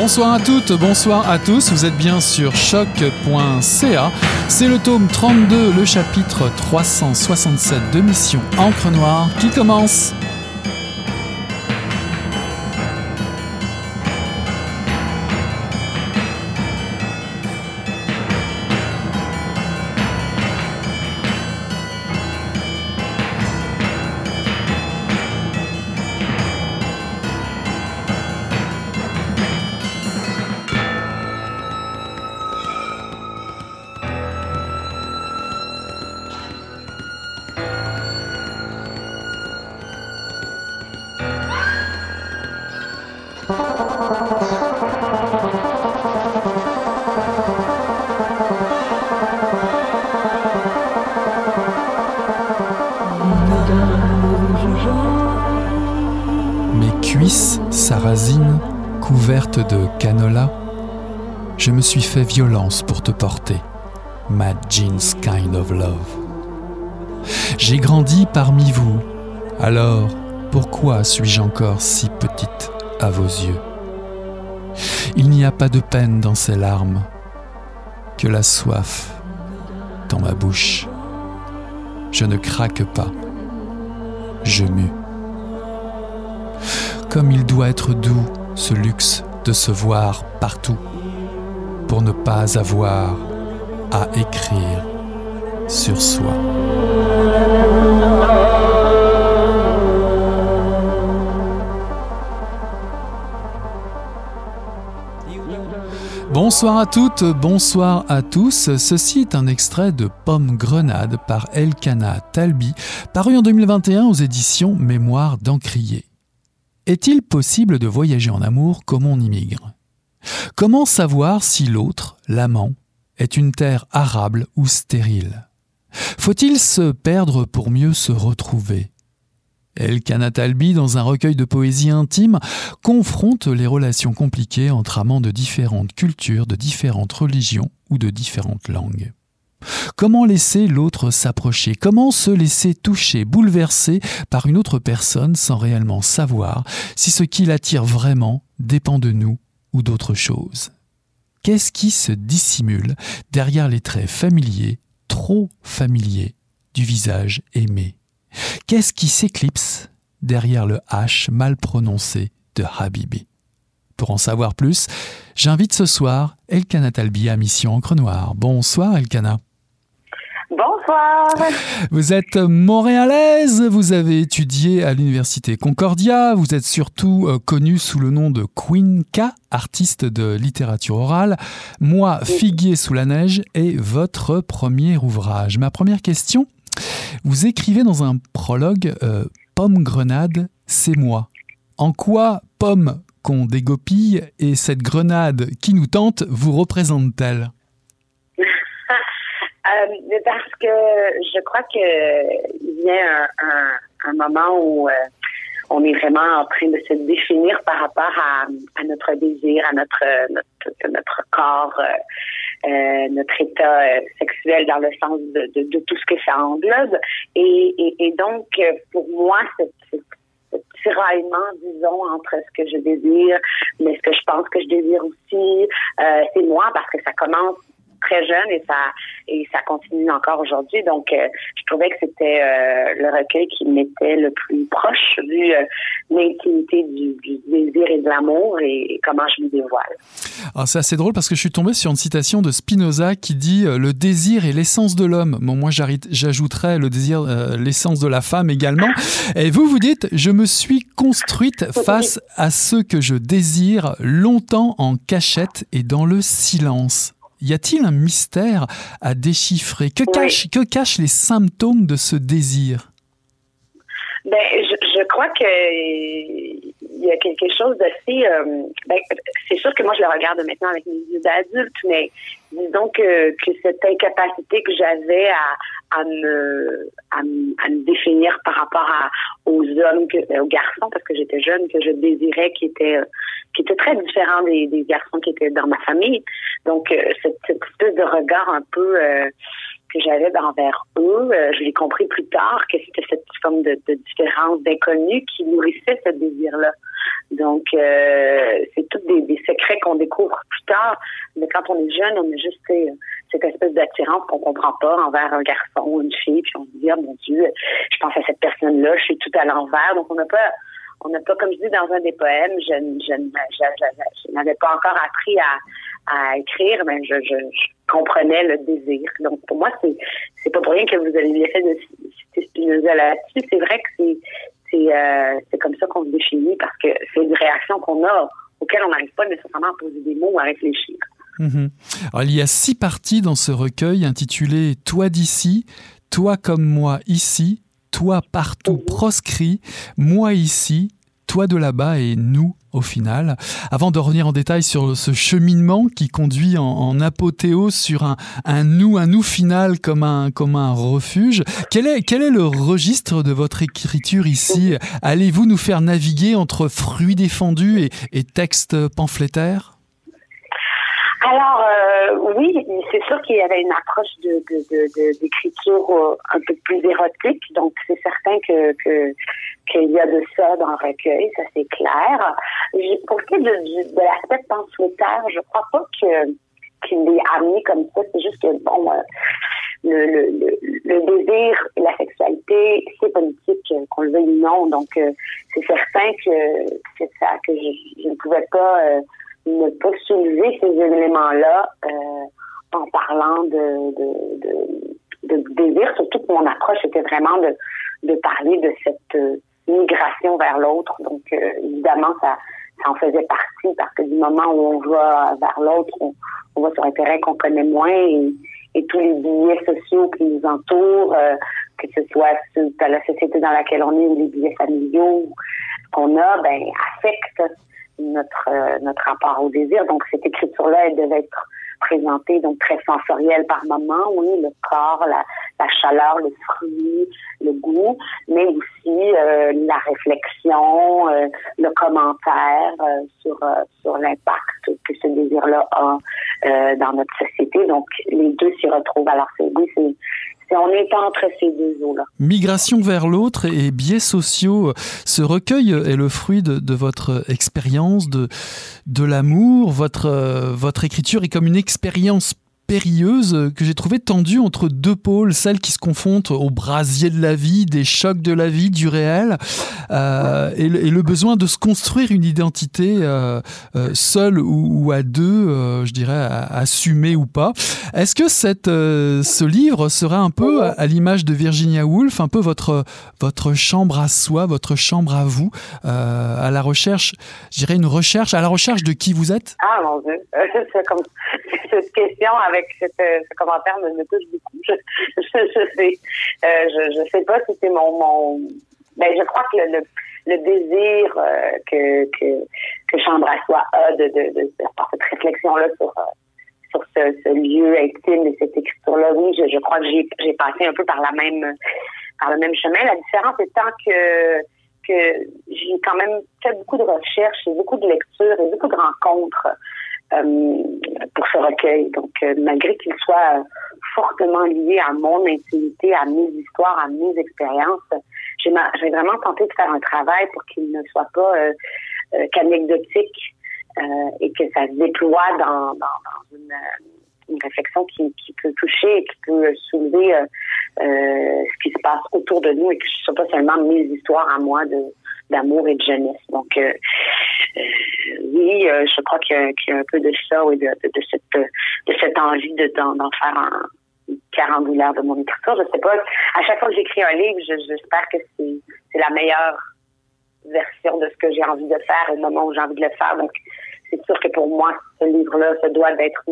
Bonsoir à toutes, bonsoir à tous, vous êtes bien sur choc.ca. C'est le tome 32, le chapitre 367 de Mission Encre Noire qui commence. Suis fait violence pour te porter, Mad Jeans Kind of Love. J'ai grandi parmi vous, alors pourquoi suis-je encore si petite à vos yeux? Il n'y a pas de peine dans ces larmes, que la soif dans ma bouche. Je ne craque pas, je mue. Comme il doit être doux, ce luxe de se voir partout pour ne pas avoir à écrire sur soi. Bonsoir à toutes, bonsoir à tous. Ceci est un extrait de Pomme Grenade par Elkana Talbi, paru en 2021 aux éditions Mémoire d'Encrier. Est-il possible de voyager en amour comme on immigre? Comment savoir si l'autre, l'amant, est une terre arable ou stérile? Faut-il se perdre pour mieux se retrouver? El Talbi, dans un recueil de poésie intime, confronte les relations compliquées entre amants de différentes cultures, de différentes religions ou de différentes langues. Comment laisser l'autre s'approcher? Comment se laisser toucher, bouleverser par une autre personne sans réellement savoir si ce qui l'attire vraiment dépend de nous ou d'autre chose Qu'est-ce qui se dissimule derrière les traits familiers, trop familiers, du visage aimé? Qu'est-ce qui s'éclipse derrière le H mal prononcé de Habibi? Pour en savoir plus, j'invite ce soir Elkana Talbi à Mission Encre Noire. Bonsoir Elkana. Bonsoir. Vous êtes montréalaise, vous avez étudié à l'université Concordia, vous êtes surtout euh, connue sous le nom de Queen K, artiste de littérature orale. Moi, Figuier sous la neige est votre premier ouvrage. Ma première question, vous écrivez dans un prologue euh, Pomme grenade, c'est moi. En quoi pomme qu'on dégopille et cette grenade qui nous tente vous représente-t-elle? Euh, parce que je crois qu'il y a un, un, moment où euh, on est vraiment en train de se définir par rapport à, à notre désir, à notre notre, notre corps, euh, euh notre état euh, sexuel dans le sens de, de, de, tout ce que ça englobe. Et, et, et donc, pour moi, cette, tiraillement, disons, entre ce que je désire, mais ce que je pense que je désire aussi, euh, c'est moi parce que ça commence très jeune et ça et ça continue encore aujourd'hui. Donc, euh, je trouvais que c'était euh, le recueil qui m'était le plus proche vu euh, l'intimité du, désir et de l'amour et, comment je me dévoile. Alors, c'est assez drôle parce que je suis tombé sur une citation de Spinoza qui dit le désir est l'essence de l'homme. Bon, moi, j'ajouterais le désir, l'essence de la femme également. Et vous, vous dites, je me suis construite face à ce que je désire longtemps en cachette et dans le silence. Y a-t-il un mystère à déchiffrer? Que, que cachent les symptômes de ce désir? Ben, je, crois que il y a quelque chose d'assez. Euh, ben, c'est sûr que moi je le regarde maintenant avec mes yeux d'adulte, mais disons que, que cette incapacité que j'avais à, à me, à, me définir par rapport à, aux hommes, aux garçons, parce que j'étais jeune, que je désirais, qui étaient, qui étaient très différents des, des garçons qui étaient dans ma famille. Donc, euh, cette, cette espèce de regard un peu euh, que j'avais envers eux, euh, je l'ai compris plus tard que c'était cette forme de, de différence d'inconnu qui nourrissait ce désir-là. Donc, c'est toutes des, des, secret qu'on découvre plus tard. Mais quand on est jeune, on a juste cette espèce d'attirance qu'on comprend pas envers un garçon ou une fille, puis on se dit, oh mon Dieu, je pense à cette personne-là, je suis tout à l'envers. Donc, on n'a pas on n'a pas, comme je dis dans un des poèmes, je, je, n'avais pas encore appris à, à écrire, mais je, je, comprenais le désir. Donc pour moi, c'est c'est pas pour rien que vous avez bien fait de citer Spinoza là-dessus. C'est vrai que c'est c'est euh, c'est comme ça qu'on se définit parce que c'est une réaction qu'on a auquel on n'arrive pas nécessairement à poser des mots ou à réfléchir. Mhm. Alors, il y a six parties dans ce recueil intitulé Toi d'ici, Toi comme moi ici, toi partout proscrit, moi ici, toi de là-bas et nous au final. Avant de revenir en détail sur ce cheminement qui conduit en, apothéose sur un, un, nous, un nous final comme un, comme un refuge, quel est, quel est le registre de votre écriture ici? Allez-vous nous faire naviguer entre fruits défendus et, et textes pamphlétaires? Alors euh, oui, c'est sûr qu'il y avait une approche de, d'écriture euh, un peu plus érotique, donc c'est certain que, qu'il y a de ça dans le recueil, ça c'est clair. Pour ce qui est de, de l'aspect pamphlétaire, je crois pas que qu'il est amené comme ça, c'est juste que bon euh, le, le, le, désir et la sexualité, c'est politique, qu'on le veuille ou non, donc c'est certain que, que ça que je, je ne pouvais pas ne pas soulever ces éléments-là euh, en parlant de, de, de, désir, surtout que mon approche était vraiment de, de parler de cette euh, migration vers l'autre. Donc, euh, évidemment, ça, ça en faisait partie parce que du moment où on va vers l'autre, on, on, va sur un terrain qu'on connaît moins et, et, tous les billets sociaux qui nous entourent, que ce soit dans la société dans laquelle on est ou les billets familiaux qu'on a, ben affectent notre euh, notre rapport au désir. Donc cette écriture-là, elle devait être présentée donc très sensorielle par moment, oui, le corps, la, la chaleur, le fruit, le goût, mais aussi euh, la réflexion, euh, le commentaire sur sur l'impact que ce désir-là a dans notre société. Donc les deux s'y retrouvent. Alors c'est oui, c'est on est entre ces deux eaux-là. Migration vers l'autre et biais sociaux. Ce recueil est le fruit de, de votre expérience, de, de l'amour. Votre, euh, votre écriture est comme une expérience périlleuse que j'ai trouvé tendue entre deux pôles, celle qui se confrontent au brasier de la vie, des chocs de la vie, du réel, euh, et, le, besoin de se construire une identité euh, euh, seule ou, à deux, euh, je dirais, assumée ou pas. Est-ce que ce livre sera un peu, à, l'image de Virginia Woolf, un peu votre, chambre à soi, votre chambre à vous, à la recherche, je dirais une recherche, à la recherche de qui vous êtes? Ah mon Dieu, c'est comme cette question avec avec euh, ce, commentaire me, touche beaucoup. Je, je, sais, euh, je, je, sais pas si c'est mon, mon, ben je crois que le, le, désir euh, que, que que soi a de, de, de, faire cette réflexion là sur sur ce, ce, lieu intime et cette écriture là. Oui, je, je crois que j'ai passé un peu par la même par le même chemin. La différence étant que que j'ai quand même fait beaucoup de recherches et beaucoup de lectures et beaucoup de rencontres pour ce recueil. Donc, euh, malgré qu'il soit fortement lié à mon intimité, à mes histoires, à mes expériences, j'ai vraiment tenté de faire un travail pour qu'il ne soit pas euh, euh qu'anecdotique et que ça se déploie dans, dans, dans une, une, réflexion qui, qui, peut toucher et qui peut soulever ce qui se passe autour de nous et que ce ne soit pas seulement mes histoires à moi de d'amour et de jeunesse. Donc, euh, euh, oui, euh, je crois qu'il y, a un peu de ça, oui, de, cette, de cette envie de d'en faire un carambulaire de mon écriture. Je sais pas. À chaque fois que j'écris un livre, j'espère que c'est la meilleure version de ce que j'ai envie de faire au moment où j'ai envie de le faire. Donc, c'est sûr que pour moi, ce livre-là, ça doit être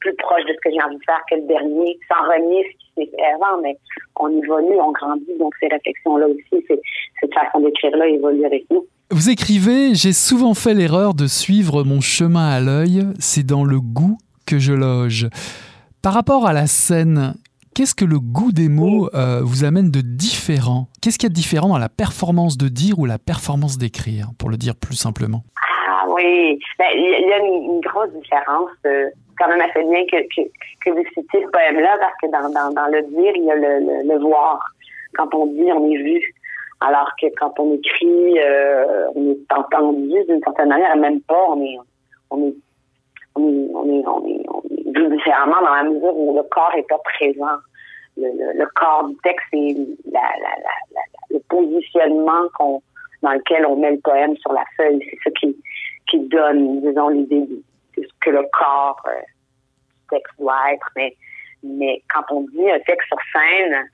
plus proche de ce que j'ai envie de faire que le dernier, sans renier ce qui s'est fait avant, mais on évolue, on grandit, donc ces réflexions-là aussi, cette façon d'écrire-là évolue avec nous. Vous écrivez J'ai souvent fait l'erreur de suivre mon chemin à l'œil, c'est dans le goût que je loge. Par rapport à la scène, qu'est-ce que le goût des mots euh, vous amène de différent? Qu'est-ce qu'il y a de différent dans la performance de dire ou la performance d'écrire, pour le dire plus simplement? Ah oui, ben, il y a une, grosse différence. Euh, quand même assez bien que, que, que vous citiez ce poème-là, parce que dans, dans, dans le dire, il y a le, le, le, voir. Quand on dit, on est vu. Alors que quand on écrit, euh, on est entendu d'une certaine manière, même pas, on est, on est, on est, on est, on est, on est différemment dans la mesure où le corps est pas présent. Le, corps du texte et la, le positionnement qu'on, dans lequel on met le poème sur la feuille. C'est ça qui, qui donne, disons, l'idée de, ce que le corps euh, du texte doit être. Mais, mais quand on dit un texte sur scène,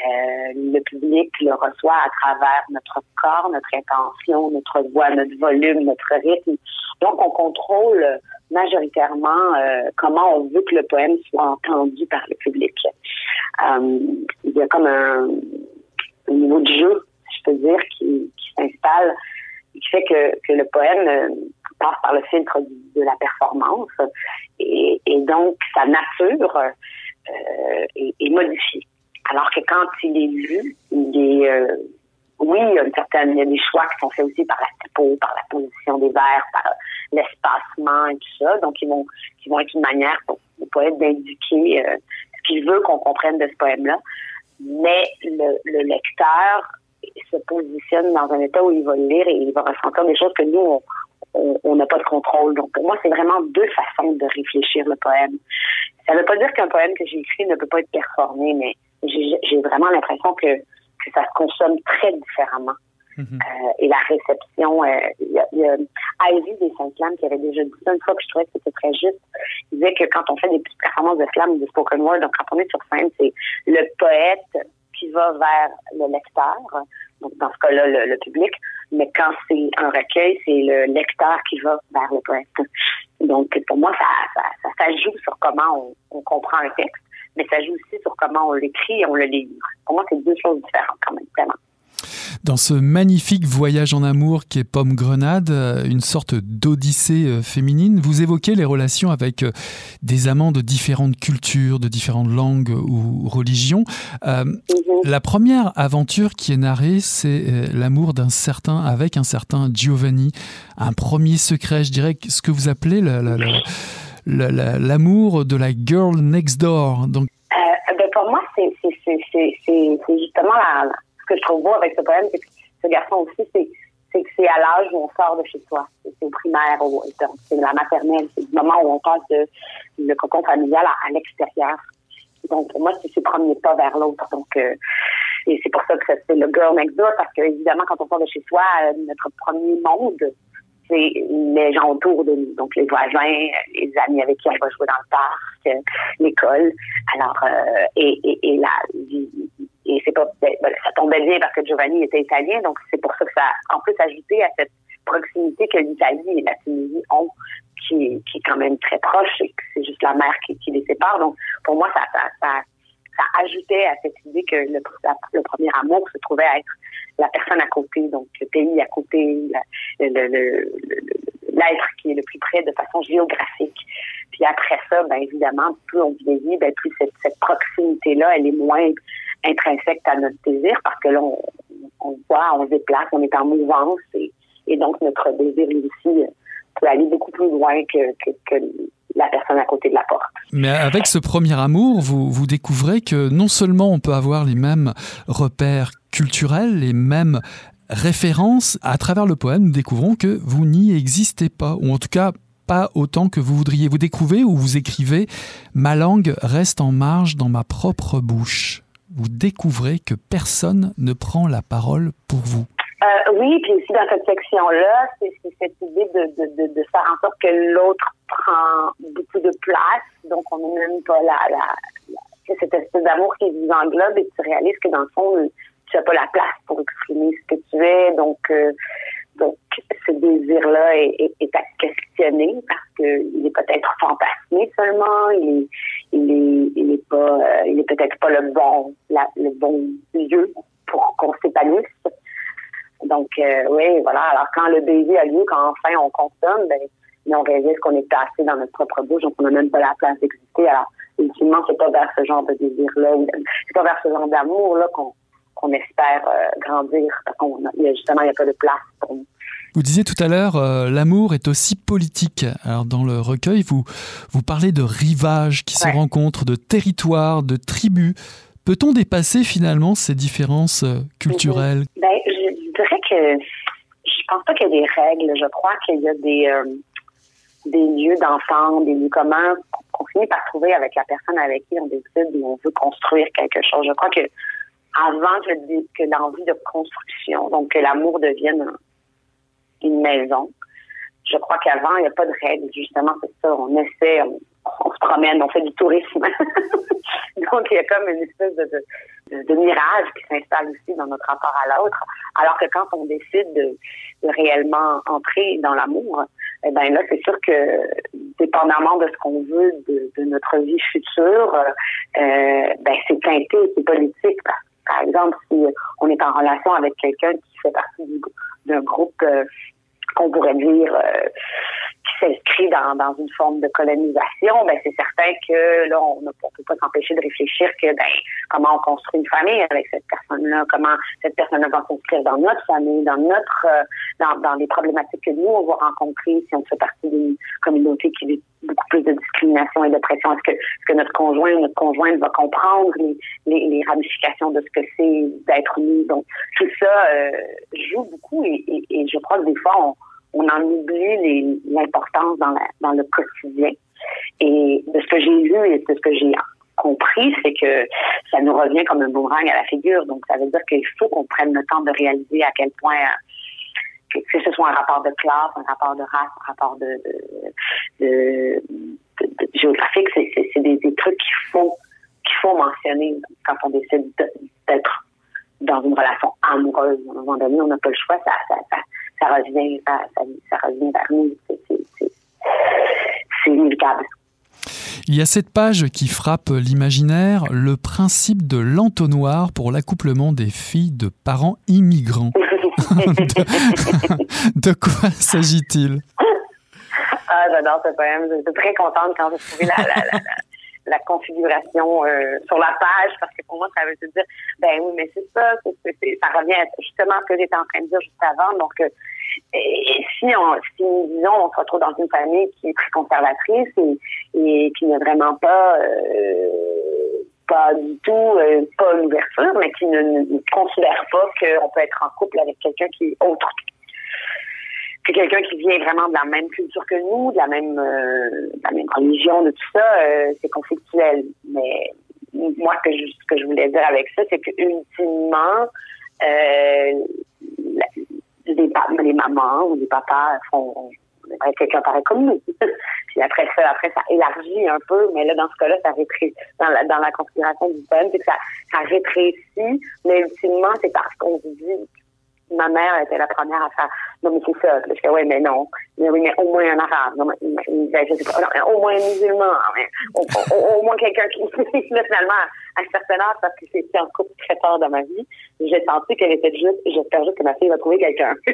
euh, le public le reçoit à travers notre corps, notre intention, notre voix, notre volume, notre rythme. Donc, on contrôle majoritairement euh, comment on veut que le poème soit entendu par le public. Euh, il y a comme un, un, niveau de jeu, je peux dire, qui, qui s'installe, qui fait que, le poème passe par le filtre de la performance et, donc sa nature est modifiée. Alors que quand il est lu, il est, euh, oui, il y a une certaine, il y a des choix qui sont faits aussi par la typo, par la position des vers, par l'espacement et tout ça. Donc, ils vont, ils vont être une manière pour le poète d'indiquer euh, ce qu'il veut qu'on comprenne de ce poème-là. Mais le, le, lecteur se positionne dans un état où il va lire et il va ressentir des choses que nous, on n'a pas de contrôle. Donc, pour moi, c'est vraiment deux façons de réfléchir le poème. Ça ne veut pas dire qu'un poème que j'ai écrit ne peut pas être performé, mais j'ai vraiment l'impression que, que ça se consomme très différemment. Mm -hmm. euh, et la réception, euh, il y a, a Ivy des saint Flammes qui avait déjà dit ça une fois que je trouvais que c'était très juste. Il disait que quand on fait des petites performances de flammes, de spoken word, donc quand on est sur scène, c'est le poète qui va vers le lecteur, donc dans ce cas-là, le, le, public, mais quand c'est un recueil, c'est le lecteur qui va vers le poète. Donc, pour moi, ça, ça, ça, ça joue sur comment on, on comprend un texte mais ça joue aussi sur comment on l'écrit et on le livre. Pour moi, c'est deux choses différentes quand même, vraiment. Dans ce magnifique voyage en amour qui est Pomme Grenade, une sorte d'odyssée féminine, vous évoquez les relations avec des amants de différentes cultures, de différentes langues ou religions. Euh, mm -hmm. La première aventure qui est narrée, c'est l'amour d'un certain avec un certain Giovanni, un premier secret, je dirais, ce que vous appelez le, le, le l'amour de la girl next door. Donc, euh, ben pour moi, c'est justement la, ce que je trouve beau avec ce poème, c'est que ce garçon aussi, c'est c'est à l'âge où on sort de chez soi. C'est au primaire, c'est la maternelle, c'est du moment où on passe de, le cocon familial à, l'extérieur. Donc, pour moi, c'est ce premier pas vers l'autre. Donc, euh, et c'est pour ça que c'est le girl next door, parce que évidemment, quand on sort de chez soi, euh, notre premier monde, c'est les gens autour de nous, donc les voisins, les amis avec qui on va jouer dans le parc, euh, l'école. Alors, euh, et, et, et c'est pas, ben, ça tombait bien parce que Giovanni était italien, donc c'est pour ça que ça, en plus, ajouté à cette proximité que l'Italie et la Tunisie ont, qui, qui est quand même très proche, et que c'est juste la mer qui, les sépare. Donc, pour moi, ça, ça, ça, ça ajoutait à cette idée que le, le premier amour se trouvait à être la personne à côté, donc le pays à côté, l'être qui est le plus près de façon géographique. Puis après ça, ben évidemment, plus on vieillit, ben plus cette, proximité-là, elle est moins intrinsèque à notre désir parce que là, on, voit, on se déplace, on est en mouvance et, donc notre désir aussi peut aller beaucoup plus loin que, que la personne à côté de la porte. Mais avec ce premier amour, vous, vous découvrez que non seulement on peut avoir les mêmes repères culturels, les mêmes références, à travers le poème, nous découvrons que vous n'y existez pas, ou en tout cas pas autant que vous voudriez. Vous découvrez ou vous écrivez « Ma langue reste en marge dans ma propre bouche ». Vous découvrez que personne ne prend la parole pour vous. Euh, oui, puis aussi dans cette section-là, c'est cette idée de, de, de, de faire en sorte que l'autre prend beaucoup de place, donc on n'est même pas là, là, là cette espèce d'amour qui vous englobe et tu réalises que dans le fond, tu n'as pas la place pour exprimer ce que tu es, donc euh, donc ce désir-là est, est, est, à questionner parce qu'il est peut-être fantasmé seulement, il est, il est, il est pas, euh, il est peut-être pas le bon, la, le bon lieu pour qu'on s'épanouisse. Donc, euh, oui, voilà. Alors, quand le baiser a lieu, quand enfin on consomme, ben, mais on réalise qu'on est passé dans notre propre bouche, donc on n'a même pas la place d'exister. Alors, ultimement, c'est pas vers ce genre de désir-là, c'est pas vers ce genre d'amour-là qu'on qu espère euh, grandir. Parce qu'on il y a, justement, il n'y a pas de place pour nous. Vous disiez tout à l'heure, euh, l'amour est aussi politique. Alors dans le recueil, vous, vous parlez de rivages qui ouais. se rencontrent, de territoires, de tribus. Peut-on dépasser finalement ces différences euh, culturelles? Ben, je que je pense pas qu'il y a des règles. Je crois qu'il y a des... Euh, des lieux d'enfants, des lieux communs qu'on finit par trouver avec la personne avec qui on décide où on veut construire quelque chose. Je crois que avant que, l'envie de construction, donc que l'amour devienne une maison, je crois qu'avant, il n'y a pas de règles. Justement, c'est ça. On essaie, on, se promène, on fait du tourisme. Donc, il y a comme une espèce de, de mirage qui s'installe aussi dans notre rapport à l'autre. Alors que quand on décide de, réellement entrer dans l'amour, eh ben là, c'est sûr que dépendamment de ce qu'on veut de, de, notre vie future, euh, ben c'est teinté, c'est politique. Par exemple, si on est en relation avec quelqu'un qui fait partie d'un groupe euh, qu'on pourrait dire euh, qui s'inscrit dans, dans une forme de colonisation, ben c'est certain que là, on ne peut pas s'empêcher de réfléchir que ben comment on construit une famille avec cette personne-là, comment cette personne-là va s'inscrire dans notre famille, dans notre euh, dans, dans les problématiques que nous on va rencontrer si on fait partie d'une communauté qui vit beaucoup plus de discrimination et de pression. Est-ce que, est que notre conjoint ou notre conjointe va comprendre les, les, les ramifications de ce que c'est d'être nous? Donc, tout ça euh, joue beaucoup et, et, et, je crois que des fois, on, on en oublie l'importance dans, dans le quotidien. Et de ce que j'ai vu et de ce que j'ai compris, c'est que ça nous revient comme un boomerang à la figure. Donc, ça veut dire qu'il faut qu'on prenne le temps de réaliser à quel point que, ce soit un rapport de classe, un rapport de race, un rapport de, géographique, c'est des, des, trucs qu'il faut qu'il faut mentionner quand on décide d'être dans une relation amoureuse. À un moment donné, on n'a pas le choix, ça, ça, ça, ça revient, ça, ça, revient vers nous. C'est inévitable. Il y a cette page qui frappe l'imaginaire, le principe de l'entonnoir pour l'accouplement des filles de parents immigrants. de, quoi s'agit-il? Ah, j'adore ce poème. J'étais très contente quand j'ai trouvé la, la, la, la configuration euh, sur la page parce que pour moi, ça veut dire, ben oui, mais c'est ça, ça revient justement à ce que j'étais en train de dire juste avant. Donc, euh, et, si on, si disons, on se retrouve dans une famille qui est très conservatrice et, qui n'est vraiment pas euh, pas du tout pas une ouverture, mais qui ne, considère pas qu'on peut être en couple avec quelqu'un qui est autre que quelqu'un qui vient vraiment de la même culture que nous, de la même, euh, la même religion, de tout ça, euh, c'est conflictuel. Mais moi, ce que je, que je voulais dire avec ça, c'est que ultimement, euh, les, les mamans ou les papas font quelqu'un pareil comme nous. Puis après ça, après ça élargit un peu, mais là dans ce cas-là, ça rétrécit dans la dans la configuration du poème, c'est que ça, ça rétrécit, mais ultimement c'est parce qu'on dit ma mère était la première à faire non mais c'est ça. Je dis ouais mais non. Mais oui mais au moins un arabe. Non mais, non, au moins un musulman au, moins quelqu'un qui finalement à un certain âge parce que c'était un couple très tard dans ma vie j'ai senti qu'elle était juste j'espère juste que ma fille va trouver quelqu'un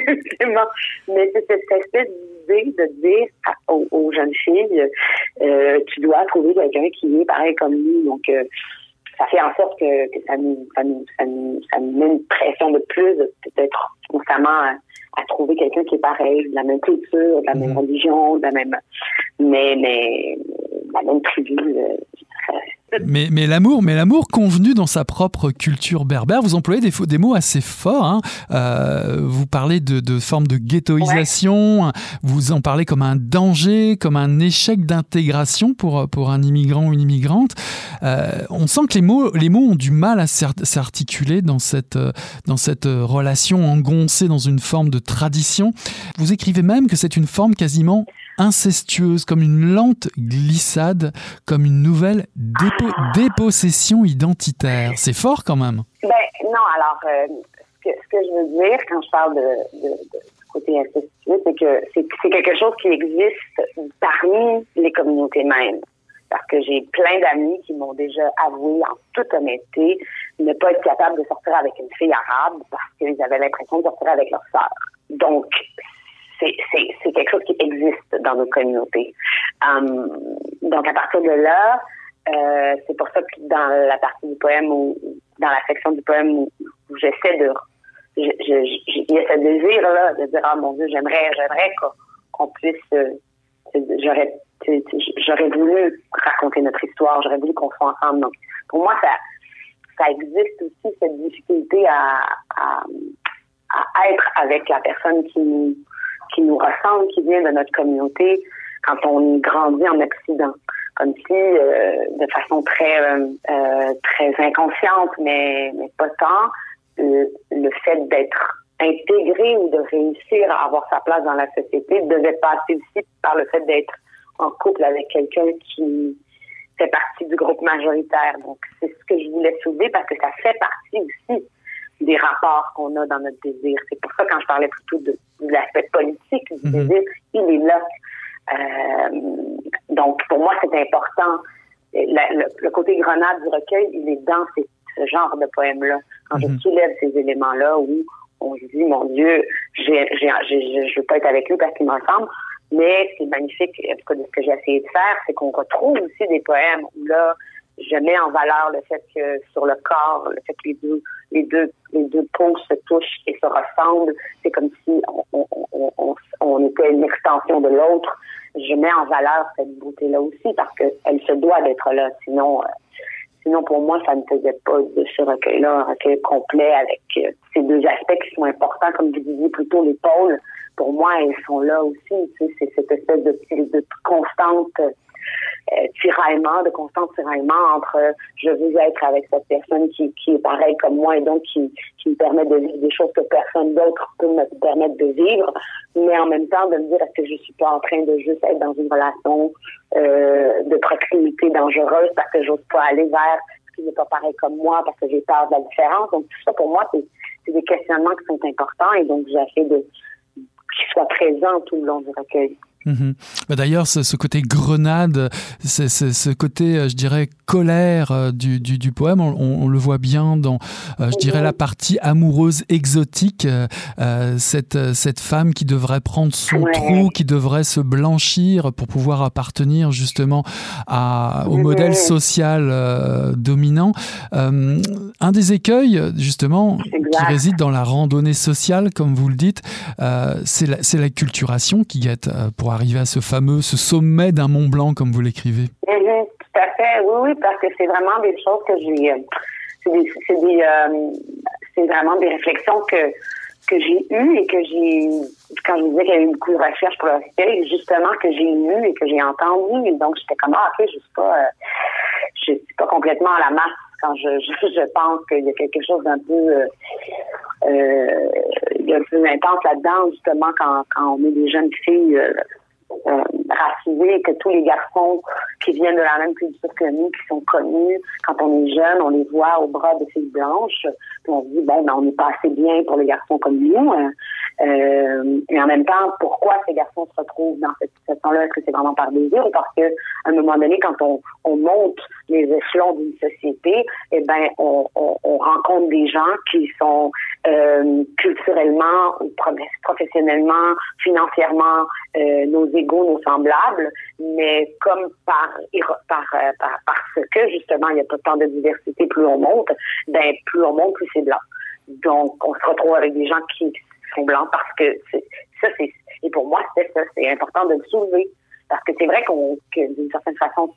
mais c'est cette espèce d'idée de dire aux, jeunes filles euh, tu dois trouver quelqu'un qui est pareil comme lui donc euh, ça fait en sorte que, que ça, nous, ça, nous, ça, nous, ça nous met une pression de plus d'être constamment à, à trouver quelqu'un qui est pareil, de la même culture, de la même mhm. religion, de la même, mais, mais la même tribu. Euh, mais, mais l'amour, mais l'amour convenu dans sa propre culture berbère. Vous employez des, des mots assez forts. Hein. Euh, vous parlez de, de forme de ghettoisation. Ouais. Vous en parlez comme un danger, comme un échec d'intégration pour pour un immigrant ou une immigrante. Euh, on sent que les mots les mots ont du mal à s'articuler dans cette dans cette relation engoncée dans une forme de tradition. Vous écrivez même que c'est une forme quasiment incestueuse, comme une lente glissade, comme une nouvelle dépo dépossession identitaire. C'est fort quand même. Ben, non, alors, euh, ce, que, je veux dire quand je parle de côté incestueux, c'est que c'est quelque chose qui existe parmi les communautés mêmes. Parce que j'ai plein d'amis qui m'ont déjà avoué en toute honnêteté ne pas être capable de sortir avec une fille arabe parce qu'ils avaient l'impression de sortir avec leur sœur. Donc, c'est quelque chose qui existe dans nos communautés. Um, donc, à partir de là, euh, c'est pour ça que dans la partie du poème ou dans la section du poème où, j'essaie de... Il y a ce désir-là de dire, ah mon Dieu, j'aimerais j'aimerais qu'on puisse... Euh, j'aurais j'aurais voulu raconter notre histoire, j'aurais voulu qu'on soit ensemble. Donc, pour moi, ça, ça existe aussi, cette difficulté à, à, à être avec la personne qui qui nous ressemble, qui vient de notre communauté, quand on grandit en Occident. Comme si, de façon très très inconsciente, mais, mais pas tant, le fait d'être intégré ou de réussir à avoir sa place dans la société devait passer aussi par le fait d'être en couple avec quelqu'un qui fait partie du groupe majoritaire. Donc, c'est ce que je voulais soulever parce que ça fait partie aussi des rapports qu'on a dans notre désir. C'est pour ça quand je parlais plutôt de, l'aspect politique du mhm. désir, il est là. Euh, donc, pour moi, c'est important. le, côté grenade du recueil, il est dans ce genre de poème-là. Quand je mhm. soulève ces éléments-là où on se dit, mon Dieu, j'ai, j'ai, je veux pas être avec lui parce qu'il me ressemble, mais ce qui est magnifique, en tout cas, de ce que j'ai essayé de faire, c'est qu'on retrouve aussi des poèmes où là, je mets en valeur le fait que sur le corps, le fait que les deux, les deux, les deux peaux se touchent et se ressemblent. C'est comme si on, on, on, on était une extension de l'autre. Je mets en valeur cette beauté-là aussi parce qu'elle se doit d'être là. Sinon, euh, sinon pour moi, ça ne faisait pas de ce recueil-là un recueil complet avec euh, ces deux aspects qui sont importants, comme vous disiez plutôt les pôles pour moi, elles sont là aussi. Tu sais, c'est cette espèce de, de constante tiraillement, de constant tiraillement entre euh, je veux être avec cette personne qui, qui est pareille comme moi et donc qui, qui me permet de vivre des choses que personne d'autre peut me permettre de vivre, mais en même temps de me dire est-ce que je suis pas en train de juste être dans une relation euh, de proximité dangereuse parce que j'ose pas aller vers ce qui n'est pas pareil comme moi parce que j'ai peur de la différence? Donc tout ça pour moi c'est des questionnements qui sont importants et donc j'ai essayé de qui soit présent tout le long du recueil. Mhm. Bah, d'ailleurs, ce, côté grenade, ce côté, euh, je dirais, colère euh, du, du, poème, on, le voit bien dans, euh, je dirais, la partie amoureuse exotique, cette, cette femme qui devrait prendre son trou, qui devrait se blanchir pour pouvoir appartenir justement à, au modèle social dominant. un des écueils, justement, qui réside dans la randonnée sociale, comme vous le dites, c'est la, la, culturation qui guette pour arriver à ce fameux, ce sommet d'un Mont Blanc, comme vous l'écrivez. Mhm, tout à fait, oui, oui, parce que c'est vraiment des choses que j'ai, euh, c'est des, euh, c'est vraiment des réflexions que que j'ai eues et que j'ai, quand je disais qu'il y avait eu beaucoup de recherche pour le justement que j'ai eu et que j'ai entendu. Donc j'étais comme ah ok, je suis pas, euh, suis pas complètement à la masse quand je, je, pense qu'il y a quelque chose d'un peu euh, euh, peu intense là-dedans, justement, quand, quand on met des jeunes filles euh, que tous les garçons qui viennent de la même culture que nous, qui sont connus, quand on est jeune, on les voit au bras de filles blanches, puis on se dit, bon, ben, on n'est pas assez bien pour les garçons comme nous. Hein. Euh, et en même temps, pourquoi ces garçons se retrouvent dans cette situation-là? Est-ce que c'est vraiment par désir ou parce que à un moment donné, quand on, on monte les échelons d'une société, eh ben, on, on, on, rencontre des gens qui sont euh, culturellement professionnellement, financièrement, euh, nos égaux, nos semblables, mais comme par, par, euh, par, parce que justement il n'y a pas tant de diversité, plus on monte, ben plus on monte, plus c'est blanc. Donc on se retrouve avec des gens qui blancs parce que ça c'est et pour moi c'est ça, c'est important de le soulever parce que c'est vrai qu'on que d'une certaine façon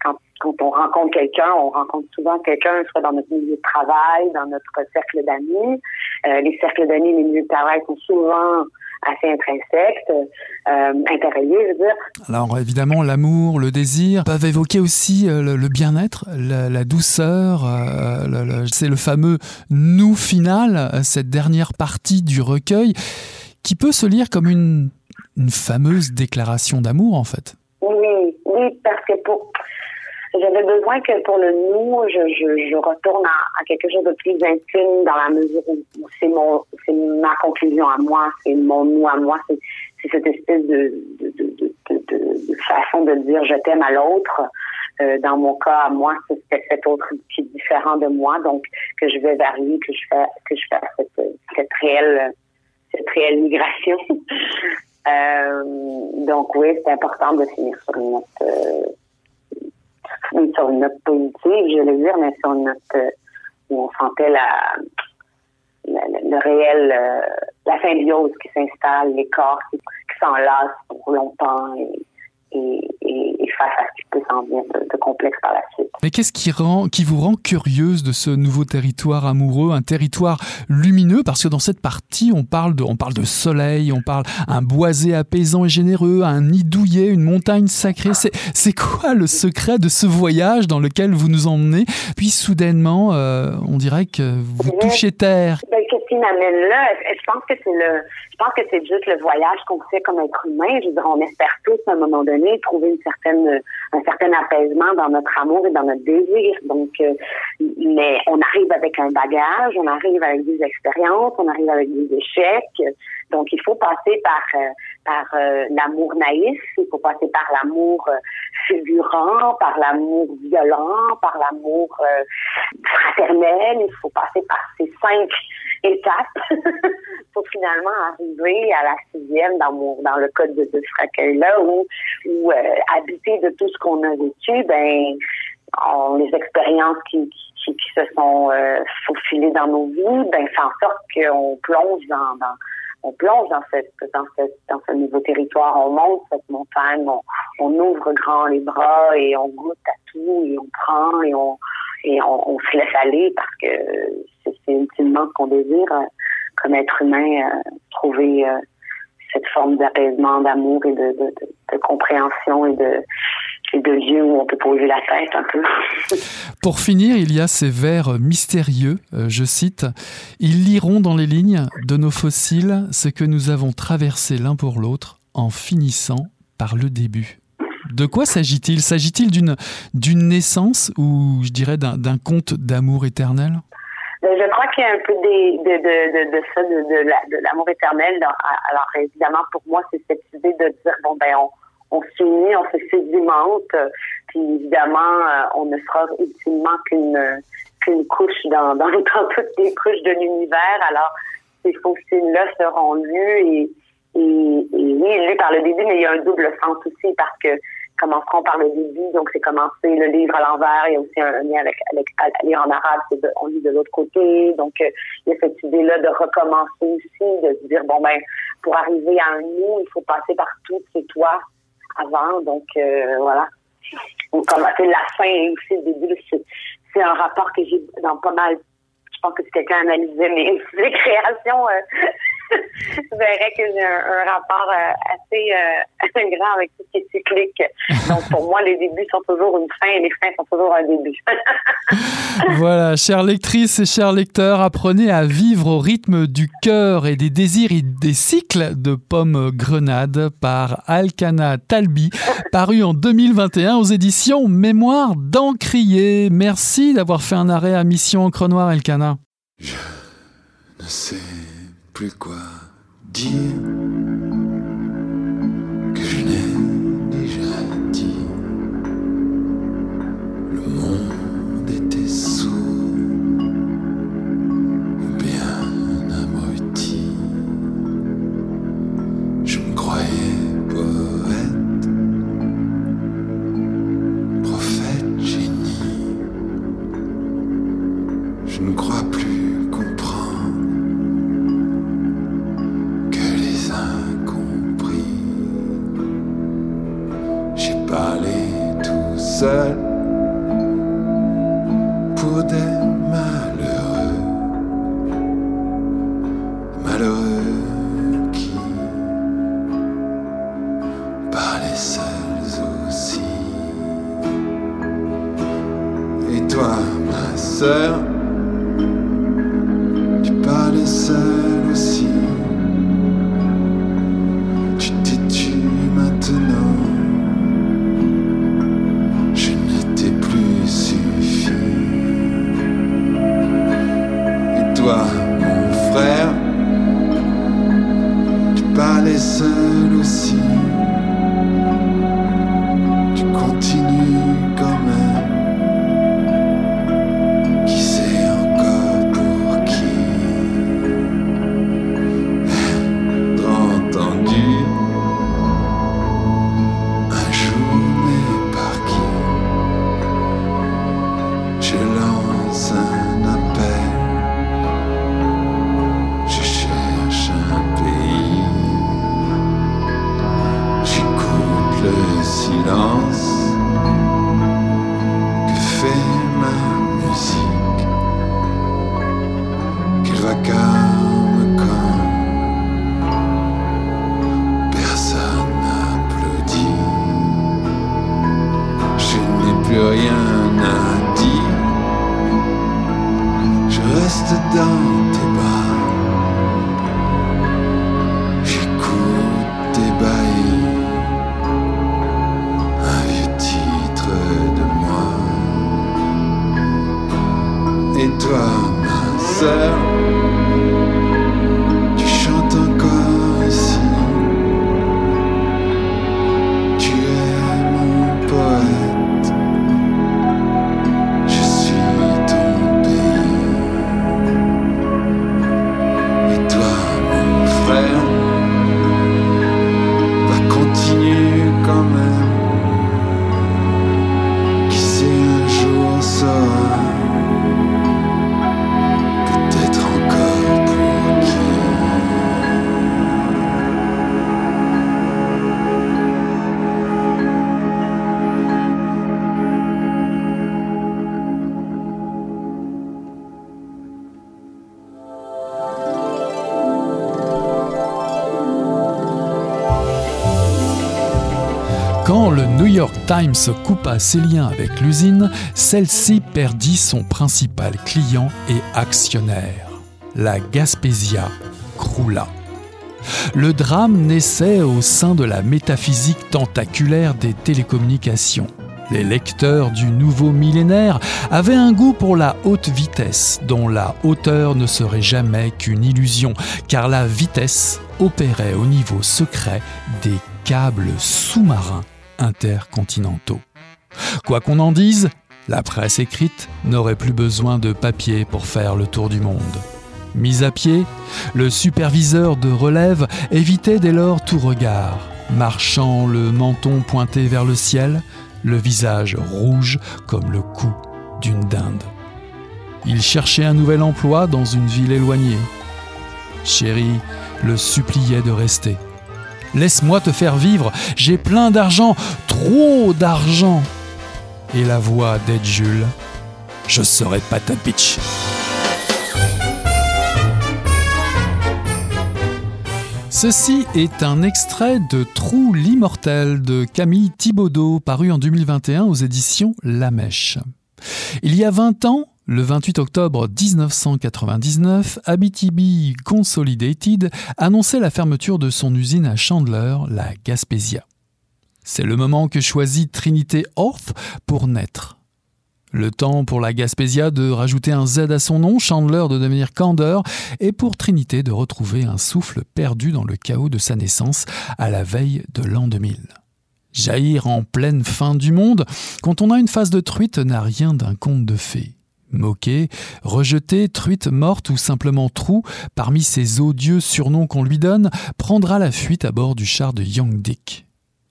quand, quand on rencontre quelqu'un, on rencontre souvent quelqu'un, soit dans notre milieu de travail, dans notre cercle d'amis. Euh, les cercles d'amis, les milieux de travail sont souvent assez intrinsèques, euh, interreliés, je veux dire. Alors évidemment, l'amour, le désir peuvent évoquer aussi euh, le, bien-être, la, douceur. Euh, c'est le fameux nous final, cette dernière partie du recueil, qui peut se lire comme une, une fameuse déclaration d'amour en fait. Oui, oui, parce que pour j'avais besoin que pour le nous, je, je, je retourne à, quelque chose de plus intime dans la mesure où c'est mon, c'est ma conclusion à moi, c'est mon nous à moi, c'est, c'est cette espèce de, de, de, de, façon de dire je t'aime à l'autre. Euh, dans mon cas, à moi, c'est cet autre qui est différent de moi, donc que je vais lui, que je fais, que je fais cette, cette réelle, cette réelle migration. euh, donc oui, c'est important de finir sur une note. Euh, sur une note positive, je vais dire, mais sur une note euh, où on sentait la, le réel, euh, la symbiose qui s'installe, les corps qui, s'enlacent pour longtemps et, et, face à ce qui peut s'en venir de, complexe par la suite. Mais qu'est-ce qui, rend, qui vous rend curieuse de ce nouveau territoire amoureux, un territoire lumineux? Parce que dans cette partie, on parle de, on parle de soleil, on parle un boisé apaisant et généreux, un nid douillet, une montagne sacrée. C'est quoi le secret de ce voyage dans lequel vous nous emmenez? Puis soudainement, euh, on dirait que vous touchez terre. Ben, qui m'amène là Je pense que c'est le, je pense que c'est juste le voyage qu'on fait comme être humain. Je veux dire, on espère tous à un moment donné trouver une certaine, un certain apaisement dans notre amour et dans notre désir. Donc, euh, mais on arrive avec un bagage, on arrive avec des expériences, on arrive avec des échecs. Donc, il faut passer par euh, par euh, l'amour naïf, il faut passer par l'amour fulgurant, par l'amour violent, par l'amour fraternel. Il faut passer par ces cinq étapes pour finalement arriver à la sixième dans mon dans le code de, ce recueil-là où, où habiter de tout ce qu'on a vécu, ben les expériences qui, qui, se sont euh, faufilées dans nos vies, ben fait en sorte qu'on plonge dans, dans, on plonge dans cette dans cette dans ce nouveau territoire, on monte cette montagne, on, on, ouvre grand les bras et on goûte à tout et on prend et on et on, on se laisse aller parce que c'est ultimement ce qu'on désire euh, comme être humain, euh, trouver cette forme d'apaisement, d'amour et de, compréhension et de, de lieux où on peut poser la tête un peu. Pour finir, il y a ces vers mystérieux, euh, je cite, Ils liront dans les lignes de nos fossiles ce que nous avons traversé l'un pour l'autre en finissant par le début. De quoi s'agit-il? S'agit-il d'une d'une naissance ou je dirais d'un conte d'amour éternel? Ben, je crois qu'il y a un peu de, de, ça, de, l'amour éternel. Alors, évidemment, pour moi, c'est cette idée de dire, bon, ben, on, on s'unit, on se sédimente, puis évidemment, euh, on ne sera ultimement qu'une qu'une couche dans, dans, toutes les couches de l'univers. Alors, ces fossiles-là seront lus et, et, et oui, lus par le début, mais il y a un double sens aussi parce que commenceront par le début, donc c'est commencer le livre à l'envers, il y a aussi un lien avec, avec lire en arabe, c'est on lit de l'autre côté, donc euh, il y a cette idée-là de recommencer aussi, de se dire, bon ben, pour arriver à un nous, il faut passer par tout, c'est toi, avant. Donc euh, voilà. Donc, comme la fin et aussi le début, c'est un rapport que j'ai dans pas mal. Je pense que si quelqu'un analysait mes, mes créations, euh, je verrais que j'ai un, rapport euh, assez euh, grand avec tout ce qui est cyclique. Donc, pour moi, les débuts sont toujours une fin et les fins sont toujours un début. voilà, chères lectrices et chers lecteurs, apprenez à vivre au rythme du cœur et des désirs et des cycles de Pommes Grenade par Alcana Talbi, paru en 2021 aux éditions Mémoire d'Encrier. Merci d'avoir fait un arrêt à Mission Encre Noire, Elkana. Je ne sais plus quoi dire Quand le New York Times coupa ses liens avec l'usine, celle-ci perdit son principal client et actionnaire. La Gaspésia croula. Le drame naissait au sein de la métaphysique tentaculaire des télécommunications. Les lecteurs du nouveau millénaire avaient un goût pour la haute vitesse, dont la hauteur ne serait jamais qu'une illusion, car la vitesse opérait au niveau secret des câbles sous-marins intercontinentaux. Quoi qu'on en dise, la presse écrite n'aurait plus besoin de papier pour faire le tour du monde. Mis à pied, le superviseur de relève évitait dès lors tout regard, marchant le menton pointé vers le ciel, le visage rouge comme le cou d'une dinde. Il cherchait un nouvel emploi dans une ville éloignée. Chéri le suppliait de rester. Laisse-moi te faire vivre, j'ai plein d'argent, trop d'argent. Et la voix d'Ed Jules, je serai pas ta bitch. Ceci est un extrait de Trou l'immortel de Camille Thibaudot, paru en 2021 aux éditions La Mèche. Il y a 20 ans, le 28 octobre 1999, Abitibi Consolidated annonçait la fermeture de son usine à Chandler, la Gaspésia. C'est le moment que choisit Trinité Orth pour naître. Le temps pour la Gaspésia de rajouter un Z à son nom, Chandler de devenir Candeur, et pour Trinité de retrouver un souffle perdu dans le chaos de sa naissance à la veille de l'an 2000. Jaillir en pleine fin du monde, quand on a une phase de truite, n'a rien d'un conte de fées. Moquée, rejetée, truite morte ou simplement trou, parmi ces odieux surnoms qu'on lui donne, prendra la fuite à bord du char de Young Dick.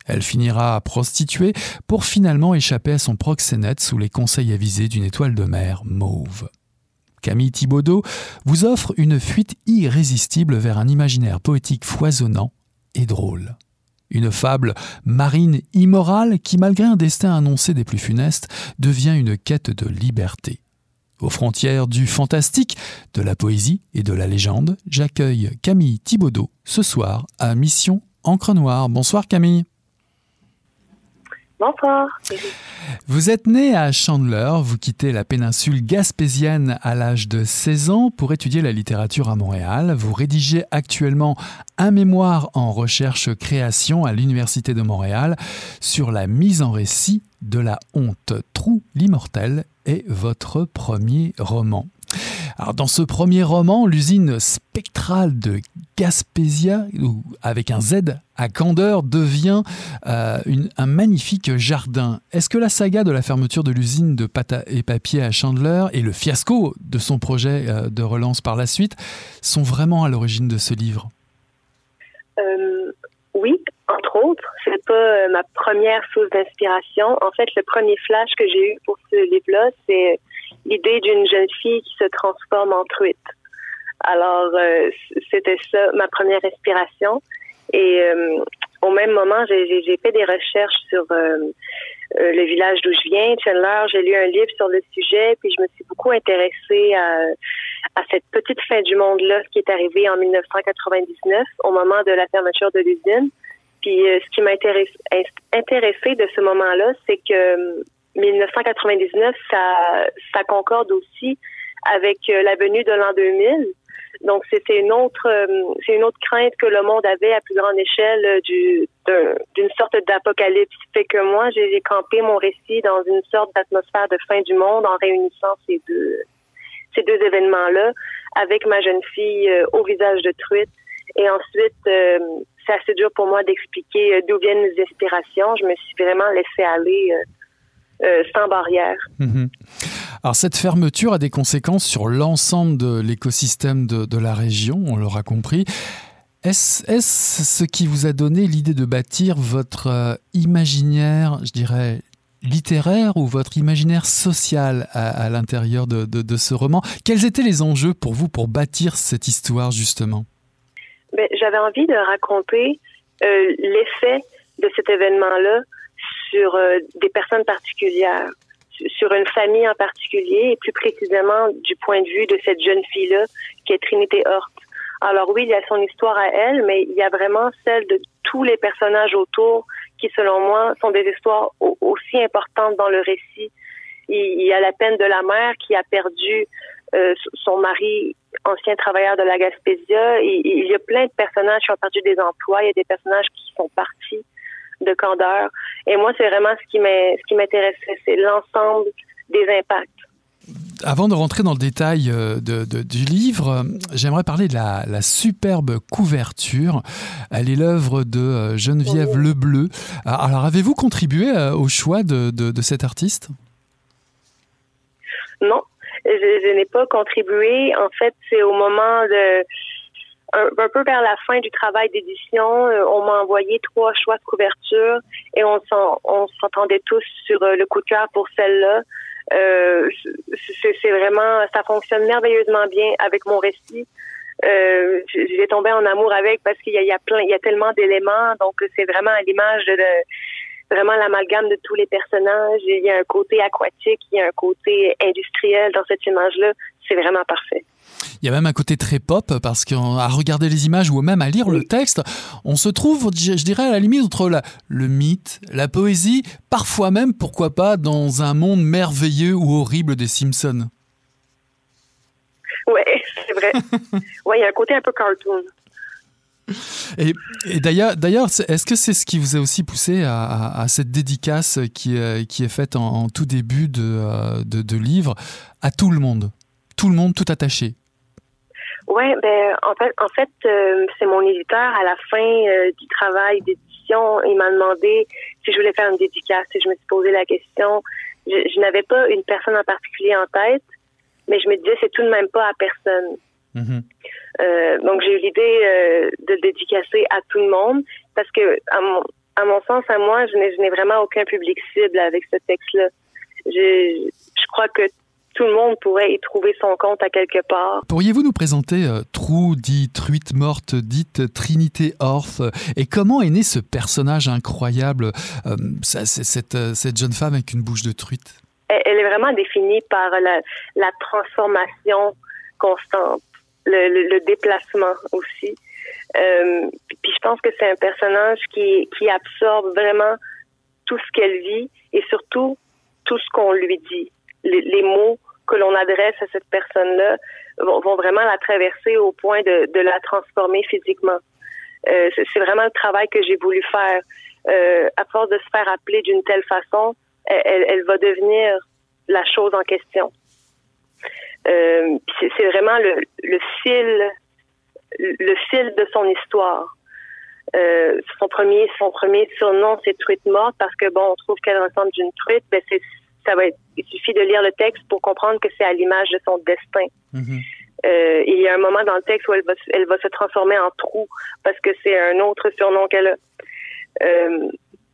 Elle finira prostituée pour finalement échapper à son proxénète sous les conseils avisés d'une étoile de mer mauve. Camille Thibaudot vous offre une fuite irrésistible vers un imaginaire poétique foisonnant et drôle. Une fable marine immorale qui, malgré un destin annoncé des plus funestes, devient une quête de liberté. Aux frontières du fantastique, de la poésie et de la légende, j'accueille Camille Thibaudot ce soir à Mission Encre Noire. Bonsoir Camille. Bonsoir. Vous êtes né à Chandler, vous quittez la péninsule gaspésienne à l'âge de 16 ans pour étudier la littérature à Montréal. Vous rédigez actuellement un mémoire en recherche-création à l'Université de Montréal sur la mise en récit de la honte. Trou l'immortel est votre premier roman. Dans ce premier roman, l'usine spectrale de Gaspésia, avec un Z à Candeur, devient euh, un magnifique jardin. Est-ce que la saga de la fermeture de l'usine de pâte et papier à Chandler et le fiasco de son projet euh, de relance par la suite sont vraiment à l'origine de ce livre? Euh, oui, entre autres. C'est pas ma première source d'inspiration. En fait, le premier flash que j'ai eu pour ce livre-là, c'est l'idée d'une jeune fille qui se transforme en truite. Alors, euh, c'était ça, ma première inspiration. Et euh, au même moment, j'ai- fait des recherches sur euh, le village d'où je viens, Chandler. J'ai lu un livre sur le sujet, puis je me suis beaucoup intéressée à, cette petite fin du monde-là, qui est arrivé en 1999, au moment de la fermeture de l'usine. Puis ce qui m'a intéressé, intéressé de ce moment-là, c'est que 1999, ça, ça concorde aussi avec euh, la venue de l'an 2000. Donc c'était une autre, euh, c'est une autre crainte que le monde avait à plus grande échelle euh, du, d'un- d'une sorte d'apocalypse. Fait que moi, j'ai campé mon récit dans une sorte d'atmosphère de fin du monde en réunissant ces deux, ces deux événements-là avec ma jeune fille au visage de truite. Et ensuite, c'est assez dur pour moi d'expliquer d'où viennent les inspirations. Je me suis vraiment laissée aller sans barrière. Mhm. Alors cette fermeture a des conséquences sur l'ensemble de l'écosystème de, de, la région, on l'aura compris. Est-ce ce qui vous a donné l'idée de bâtir votre euh, imaginaire, je dirais, littéraire ou votre imaginaire social à, l'intérieur de, ce roman? Quels étaient les enjeux pour vous pour bâtir cette histoire justement? Ben, J'avais envie de raconter euh, l'effet de cet événement-là sur euh, des personnes particulières, sur une famille en particulier, et plus précisément du point de vue de cette jeune fille-là qui est Trinité Hort. Alors oui, il y a son histoire à elle, mais il y a vraiment celle de tous les personnages autour qui, selon moi, sont des histoires aussi importantes dans le récit. Il y a la peine de la mère qui a perdu euh, son mari, ancien travailleur de la Gaspésia. Il, y a plein de personnages qui ont perdu des emplois. Il y a des personnages qui sont partis de Candeur. Et moi, c'est vraiment ce qui m'intéressait, c'est l'ensemble des impacts avant de rentrer dans le détail euh, du livre, j'aimerais parler de la, superbe couverture. Elle est l'œuvre de euh, Geneviève Lebleu. Ah, alors, avez-vous contribué euh, au choix de, cet artiste? Non, je, n'ai pas contribué. En fait, c'est au moment de... Un, peu vers la fin du travail d'édition, on m'a envoyé trois choix de couverture et on s'entendait tous sur le coup de cœur pour celle-là. Euh, c'est vraiment, ça fonctionne merveilleusement bien avec mon récit. Euh, j'ai tombé en amour avec parce qu'il y a, il y a plein, il y a tellement d'éléments, donc c'est vraiment à l'image de, vraiment l'amalgame de tous les personnages. Il y a un côté aquatique, il y a un côté industriel dans cette image-là. C'est vraiment parfait. Il y a même un côté très pop parce qu'à regarder les images ou même à lire le texte, on se trouve, je dirais, à la limite entre le mythe, la poésie, parfois même, pourquoi pas, dans un monde merveilleux ou horrible des Simpsons. Oui, c'est vrai. Oui, il y a un côté un peu cartoon. Et, d'ailleurs, d'ailleurs, est-ce que c'est ce qui vous a aussi poussé à, cette dédicace qui, est, qui est faite en, tout début de, euh, de, de livre à tout le monde? Tout le monde, tout attaché? Oui, ben en fait, en fait, euh, c'est mon éditeur à la fin euh, du travail d'édition, il m'a demandé si je voulais faire une dédicace. Et je me suis posé la question. Je, n'avais pas une personne en particulier en tête, mais je me disais c'est tout de même pas à personne. Mm-hmm. Euh, donc j'ai eu l'idée de dédicacer à tout le monde parce que à mon, à mon sens, à moi, je n'ai vraiment aucun public cible avec ce texte-là. Je, je crois que tout le monde pourrait y trouver son compte à quelque part. Pourriez-vous nous présenter euh, Trou, dit Truite Morte, dite Trinité Orth, et comment est né ce personnage incroyable, euh, cette, euh, cette, jeune femme avec une bouche de truite? Elle est vraiment définie par la, transformation constante, le, déplacement aussi. puis je pense que c'est un personnage qui, qui absorbe vraiment tout ce qu'elle vit et surtout tout ce qu'on lui dit. les, mots que l'on adresse à cette personne-là vont, vraiment la traverser au point de, la transformer physiquement. Euh, c'est vraiment le travail que j'ai voulu faire. Euh, à force de se faire appeler d'une telle façon, elle, va devenir la chose en question. Euh, c'est vraiment le, fil, le fil de son histoire. son premier, son premier surnom, c'est truite morte parce que bon, on trouve qu'elle ressemble d'une truite, mais c'est ça va il suffit de lire le texte pour comprendre que c'est à l'image de son destin. Mhm. Euh, il y a un moment dans le texte où elle va, elle va se transformer en trou parce que c'est un autre surnom qu'elle a. Euh,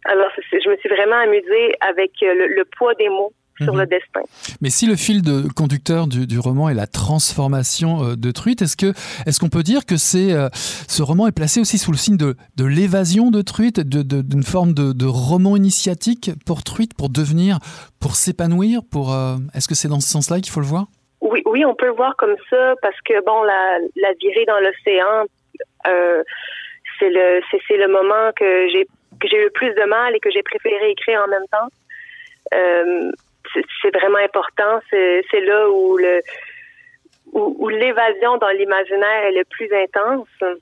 alors, je me suis vraiment amusée avec le poids des mots sur le mhm. destin. Mais si le fil de conducteur du, roman est la transformation euh, de Truite, est-ce que est-ce qu'on peut dire que c'est euh, ce roman est placé aussi sous le signe de, de l'évasion de Truite, d'une de, forme de, roman initiatique pour Truite, pour devenir, pour s'épanouir, pour euh, est-ce que c'est dans ce sens-là qu'il faut le voir? Oui, oui, on peut le voir comme ça parce que bon, la, la virée dans l'océan, c'est le c'est le moment que j'ai que j'ai eu le plus de mal et que j'ai préféré écrire en même temps. C'est vraiment important. C'est là où le où, l'évasion dans l'imaginaire est le plus intense.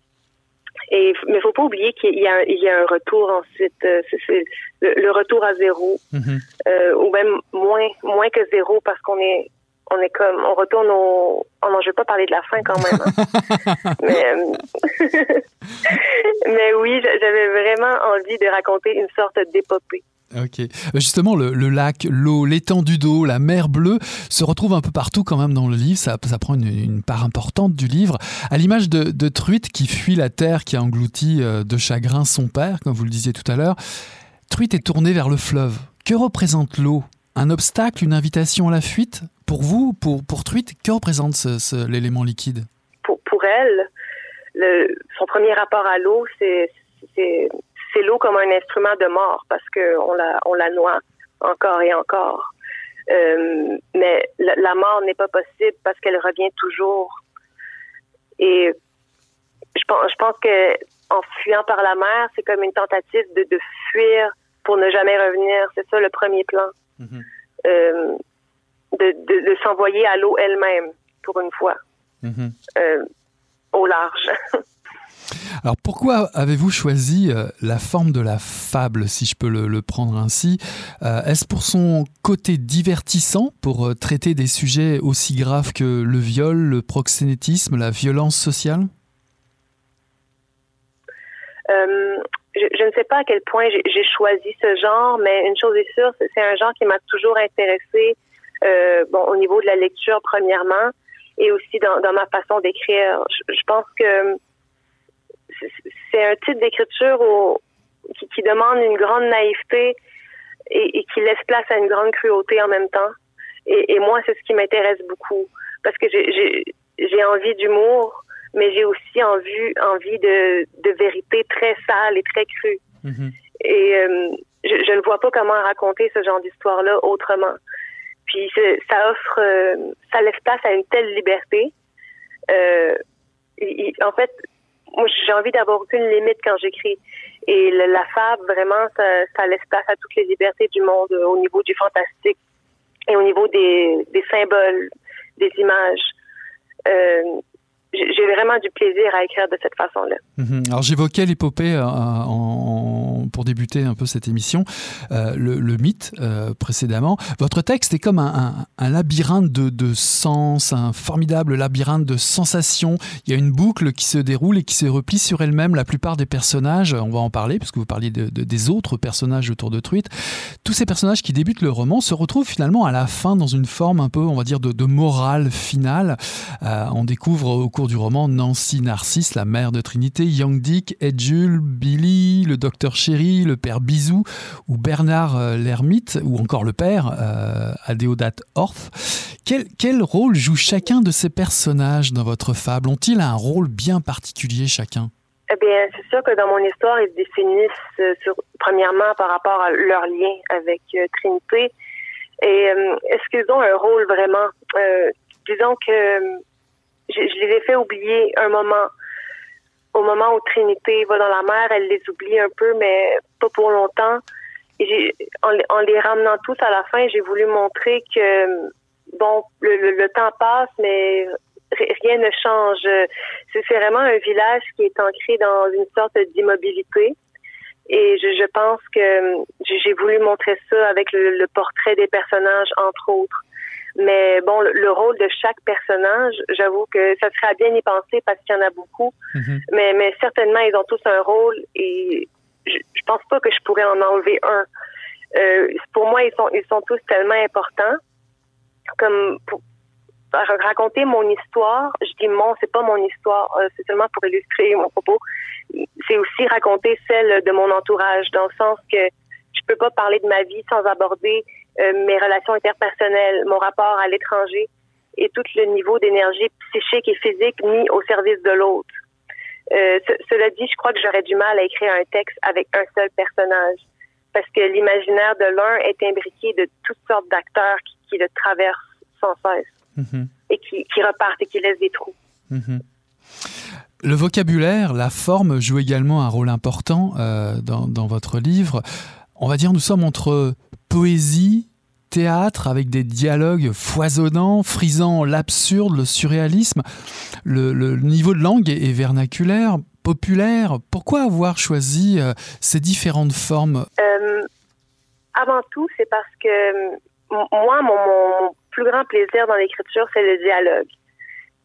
Et mais faut pas oublier qu'il y, a, il y a un retour ensuite, euh, c'est le, retour à zéro, mm-hmm. euh, ou même moins moins que zéro parce qu'on est on est comme, on retourne au. Oh non, je vais pas parler de la fin quand même. hein. mais, euh, mais oui, j'a- j'avais vraiment envie de raconter une sorte d'épopée. Ok. Justement, le, lac, l'eau, l'étendue d'eau, la mer bleue se retrouvent un peu partout quand même dans le livre. Ça, prend une, part importante du livre. À l'image de, de Truite qui fuit la terre, qui a englouti euh, de chagrin son père, comme vous le disiez tout à l'heure. Truite est tournée vers le fleuve. Que représente l'eau? Un obstacle, une invitation à la fuite? Pour vous, pour, pour Truite, que représente ce- l'élément liquide? Pour, pour elle, le, son premier rapport à l'eau, c'est c'est l'eau comme un instrument de mort parce que on la on la noie encore et encore. Euh, mais la, la mort n'est pas possible parce qu'elle revient toujours. Et je pense, je pense que en fuyant par la mer, c'est comme une tentative de, de fuir pour ne jamais revenir. C'est ça le premier plan. Euh, de, de, de s'envoyer à l'eau elle-même pour une fois euh, au large. Alors pourquoi avez-vous choisi euh, la forme de la fable, si je peux le, prendre ainsi? Euh, Est-ce pour son côté divertissant, pour euh, traiter des sujets aussi graves que le viol, le proxénétisme, la violence sociale? Je, ne sais pas à quel point j'ai choisi ce genre, mais une chose est sûre, c'est un genre qui m'a toujours intéressée. Bon, au niveau de la lecture premièrement, et aussi dans, ma façon d'écrire. Je pense que c'est- un type d'écriture qui, qui demande une grande naïveté et, et qui laisse place à une grande cruauté en même temps. Et, et moi, c'est ce qui m'intéresse beaucoup parce que j'ai- envie d'humour, mais j'ai aussi envie, envie de, de vérité très sale et très crue. Et euh, je, je ne vois pas comment raconter ce genre d'histoire-là autrement. Puis ça offre, euh, ça laisse place à une telle liberté. Euh, il- il- en fait, moi j'ai envie d'avoir aucune limite quand j'écris. Et la fable, vraiment, ça, laisse place à toutes les libertés du monde euh, au niveau du fantastique et au niveau des, symboles, des images. Euh, j'ai vraiment du plaisir à écrire de cette façon-là. Mhm. Alors j'évoquais l'épopée euh, en- pour débuter un peu cette émission, euh, le, mythe euh, précédemment. Votre texte est comme un, labyrinthe de, sens, un formidable labyrinthe de sensations. Il y a une boucle qui se déroule et qui se replie sur elle-même. La plupart des personnages, on va en parler puisque vous parliez de- de- des autres personnages autour de Truite, tous ces personnages qui débutent le roman se retrouvent finalement à la fin dans une forme un peu, on va dire, de, morale finale. Euh, on découvre au cours du roman Nancy Narcisse, la mère de Trinité, Young Dick, Ed Jules, Billy, le docteur Chéri, le père Bisou, ou Bernard euh, l'ermite, ou encore le père, euh, Adéodate Orff. Quel, quel rôle joue chacun de ces personnages dans votre fable? Ont-ils un rôle bien particulier chacun? Eh bien, c'est sûr que dans mon histoire, ils se définissent euh, premièrement par rapport à leur lien avec euh, Trinité. Et est-ce qu'ils ont un rôle vraiment? Disons que je les ai fait oublier un moment. Au moment où Trinité va dans la mer, elle les oublie un peu, mais pas pour longtemps. En, les- en les ramenant tous à la fin, j'ai voulu montrer que bon, le, temps passe, mais ri- rien ne change. C'est vraiment un village qui est ancré dans une sorte d'immobilité. Et je, je pense que j'ai voulu montrer ça avec le portrait des personnages, entre autres. Mais bon, le, le rôle de chaque personnage, j'avoue que ça serait à bien y penser parce qu'il y en a beaucoup. Mais, mais certainement, ils ont tous un rôle et je, je pense pas que je pourrais en enlever un. Euh, pour moi, ils sont, ils sont tous tellement importants. Comme pour, raconter mon histoire, je dis mon, c'est pas mon histoire, euh, c'est seulement pour illustrer mon propos. C'est aussi raconter celle de mon entourage, dans le sens que je peux pas parler de ma vie sans aborder mes relations interpersonnelles, mon rapport à l'étranger et tout le niveau d'énergie psychique et physique mis au service de l'autre. Euh, ce- cela dit, je crois que j'aurais du mal à écrire un texte avec un seul personnage parce que l'imaginaire de l'un est imbriqué de toutes sortes d'acteurs qui, qui le traversent sans cesse et qui, qui repartent et qui laissent des trous. Le vocabulaire, la forme joue également un rôle important euh, dans, dans votre livre. On va dire nous sommes entre poésie, théâtre, avec des dialogues foisonnants, frisant l'absurde, le surréalisme. Le, niveau de langue est, vernaculaire, populaire. Pourquoi avoir choisi euh, ces différentes formes? Euh, avant tout, c'est parce que m- moi, mon, plus grand plaisir dans l'écriture, c'est le dialogue.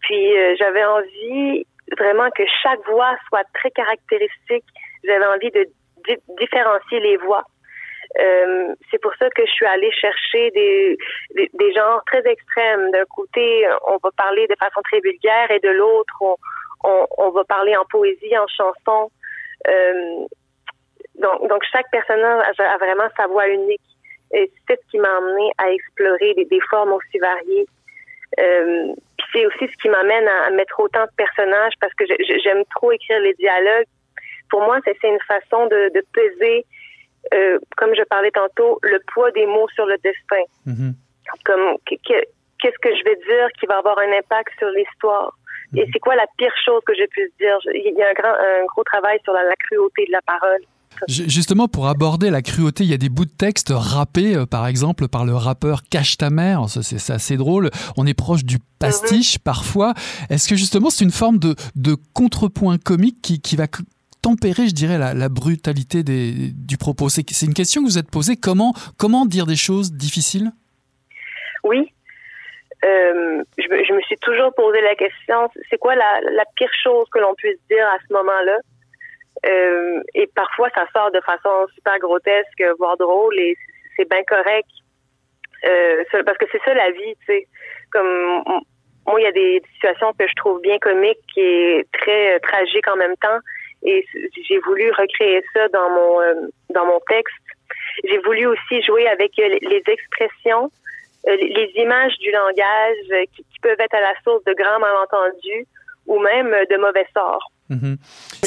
Puis euh, j'avais envie vraiment que chaque voix soit très caractéristique. J'avais envie de différencier les voix. Euh, c'est pour ça que je suis allée chercher des, des, des genres très extrêmes. D'un côté, on va parler de façon très vulgaire et de l'autre, on, on, va parler en poésie, en chanson. Euh, donc, chaque personnage a, vraiment sa voix unique. Et c'est ce qui m'a amené à explorer des, des formes aussi variées. Euh, c'est aussi ce qui m'amène à, mettre autant de personnages parce que j'aime trop écrire les dialogues. Pour moi, c'est une façon de peser euh, comme je parlais tantôt, le poids des mots sur le destin. Mm-hmm. Comme qu'est-ce que je vais dire qui va avoir un impact sur l'histoire? Et mm-hmm. c'est quoi la pire chose que je puisse dire? Il y a un, grand, un gros travail sur la, cruauté de la parole. Justement, pour aborder la cruauté, il y a des bouts de texte rappés, euh, par exemple, par le rappeur Cache ta mère. C'est assez drôle. On est proche du pastiche mm-hmm. parfois. Est-ce que justement, c'est une forme de, de contrepoint comique qui, qui va tempérer, je dirais, la, brutalité des, du propos C'est une question que vous êtes posée. Comment, comment dire des choses difficiles? Oui. Euh, je, me suis toujours posé la question, c'est quoi la, pire chose que l'on puisse dire à ce moment-là? Euh, et parfois, ça sort de façon super grotesque, voire drôle, et c'est bien correct. Euh, parce que c'est ça la vie, tu sais. Comme moi, il y a des situations que je trouve bien comiques et très tragiques en même temps et j'ai voulu recréer ça dans mon euh, dans mon texte. J'ai voulu aussi jouer avec euh, les expressions, euh, les images du langage qui, peuvent être à la source de grands malentendus ou même de mauvais sorts. Mm-hmm.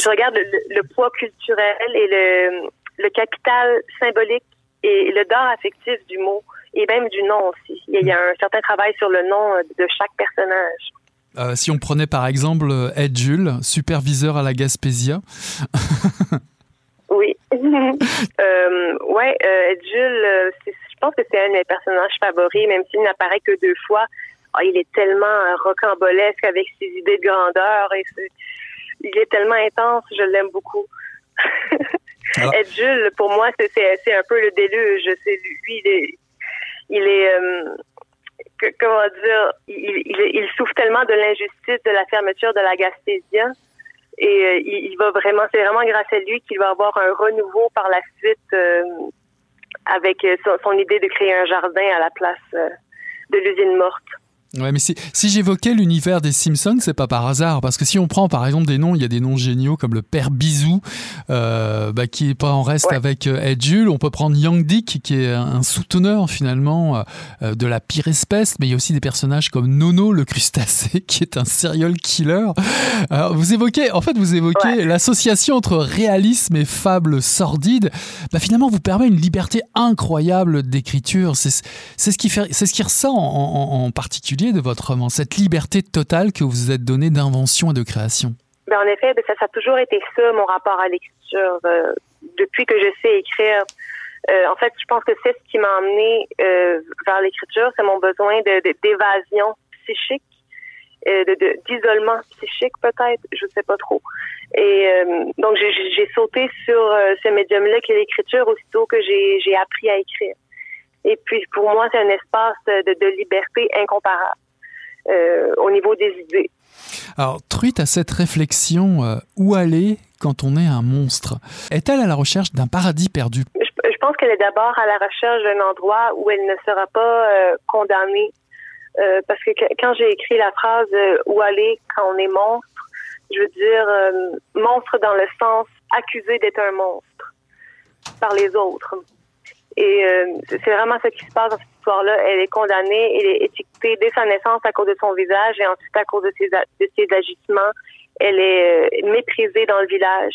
Je regarde le, poids culturel et le, le capital symbolique et le dard affectif du mot et même du nom aussi. Il y a un certain travail sur le nom de chaque personnage. Euh, si on prenait par exemple euh, Ed Jules, superviseur à la Gaspésia. oui. euh, ouais, Ed Jules, je pense que c'est un de mes personnages favoris, même s'il n'apparaît que deux fois. Ah, il est tellement rocambolesque avec ses idées de grandeur et il est tellement intense, je l'aime beaucoup. Ed Jules, pour moi, c'est un peu le déluge. C'est lui, il est, il est comment dire, il, souffre tellement de l'injustice de la fermeture de la Gaspésia. Et euh, il, va vraiment, c'est vraiment grâce à lui qu'il va avoir un renouveau par la suite euh, avec euh, son, idée de créer un jardin à la place de l'usine morte. Ouais, mais si, si j'évoquais l'univers des Simpsons, c'est pas par hasard, parce que si on prend par exemple des noms, il y a des noms géniaux comme le père Bisou, euh, bah, qui est pas en reste avec euh, Ed Jules. On peut prendre Young Dick, qui est un souteneur finalement euh, de la pire espèce, mais il y a aussi des personnages comme Nono le crustacé, qui est un serial killer. Alors, vous évoquez, en fait, vous évoquez l'association entre réalisme et fable sordide. Bah, finalement, vous permet une liberté incroyable d'écriture. C'est ce qui fait, c'est ce qui ressort en, en particulier de votre roman, cette liberté totale que vous vous êtes donnée d'invention et de création? Ben, En effet, ben, ça, ça, a toujours été ça, mon rapport à l'écriture. Euh, depuis que je sais écrire, euh, en fait, je pense que c'est ce qui m'a amené euh, vers l'écriture, c'est mon besoin d'évasion psychique, d'isolement psychique peut-être, je ne sais pas trop. Et donc, j'ai sauté sur ce médium-là qui est l'écriture aussitôt que j'ai appris à écrire. Et puis, pour moi, c'est un espace de, liberté incomparable euh, au niveau des idées. Alors, Truite a cette réflexion euh, où aller quand on est un monstre? Est-elle à la recherche d'un paradis perdu? Je, pense qu'elle est d'abord à la recherche d'un endroit où elle ne sera pas euh, condamnée. parce que quand j'ai écrit la phrase où aller quand on est monstre, je veux dire monstre dans le sens accusé d'être un monstre par les autres. Et euh, c'est vraiment ce qui se passe dans cette histoire-là. Elle est condamnée, elle est étiquetée dès sa naissance à cause de son visage et ensuite à cause de ses, de ses agissements. Elle est euh, méprisée dans le village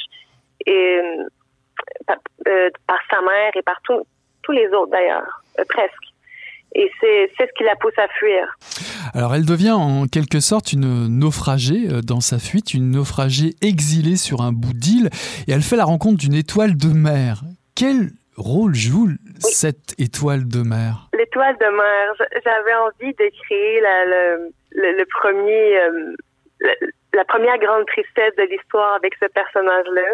et euh, par, sa mère et par tous les autres d'ailleurs, presque. Et c'est ce qui la pousse à fuir. Alors elle devient en quelque sorte une naufragée dans sa fuite, une naufragée exilée sur un bout d'île, et elle fait la rencontre d'une étoile de mer. Quelle rôle joue cette étoile de mer L'étoile de mer, j'avais envie de créer la, le, le, premier, euh, la, première grande tristesse de l'histoire avec ce personnage-là.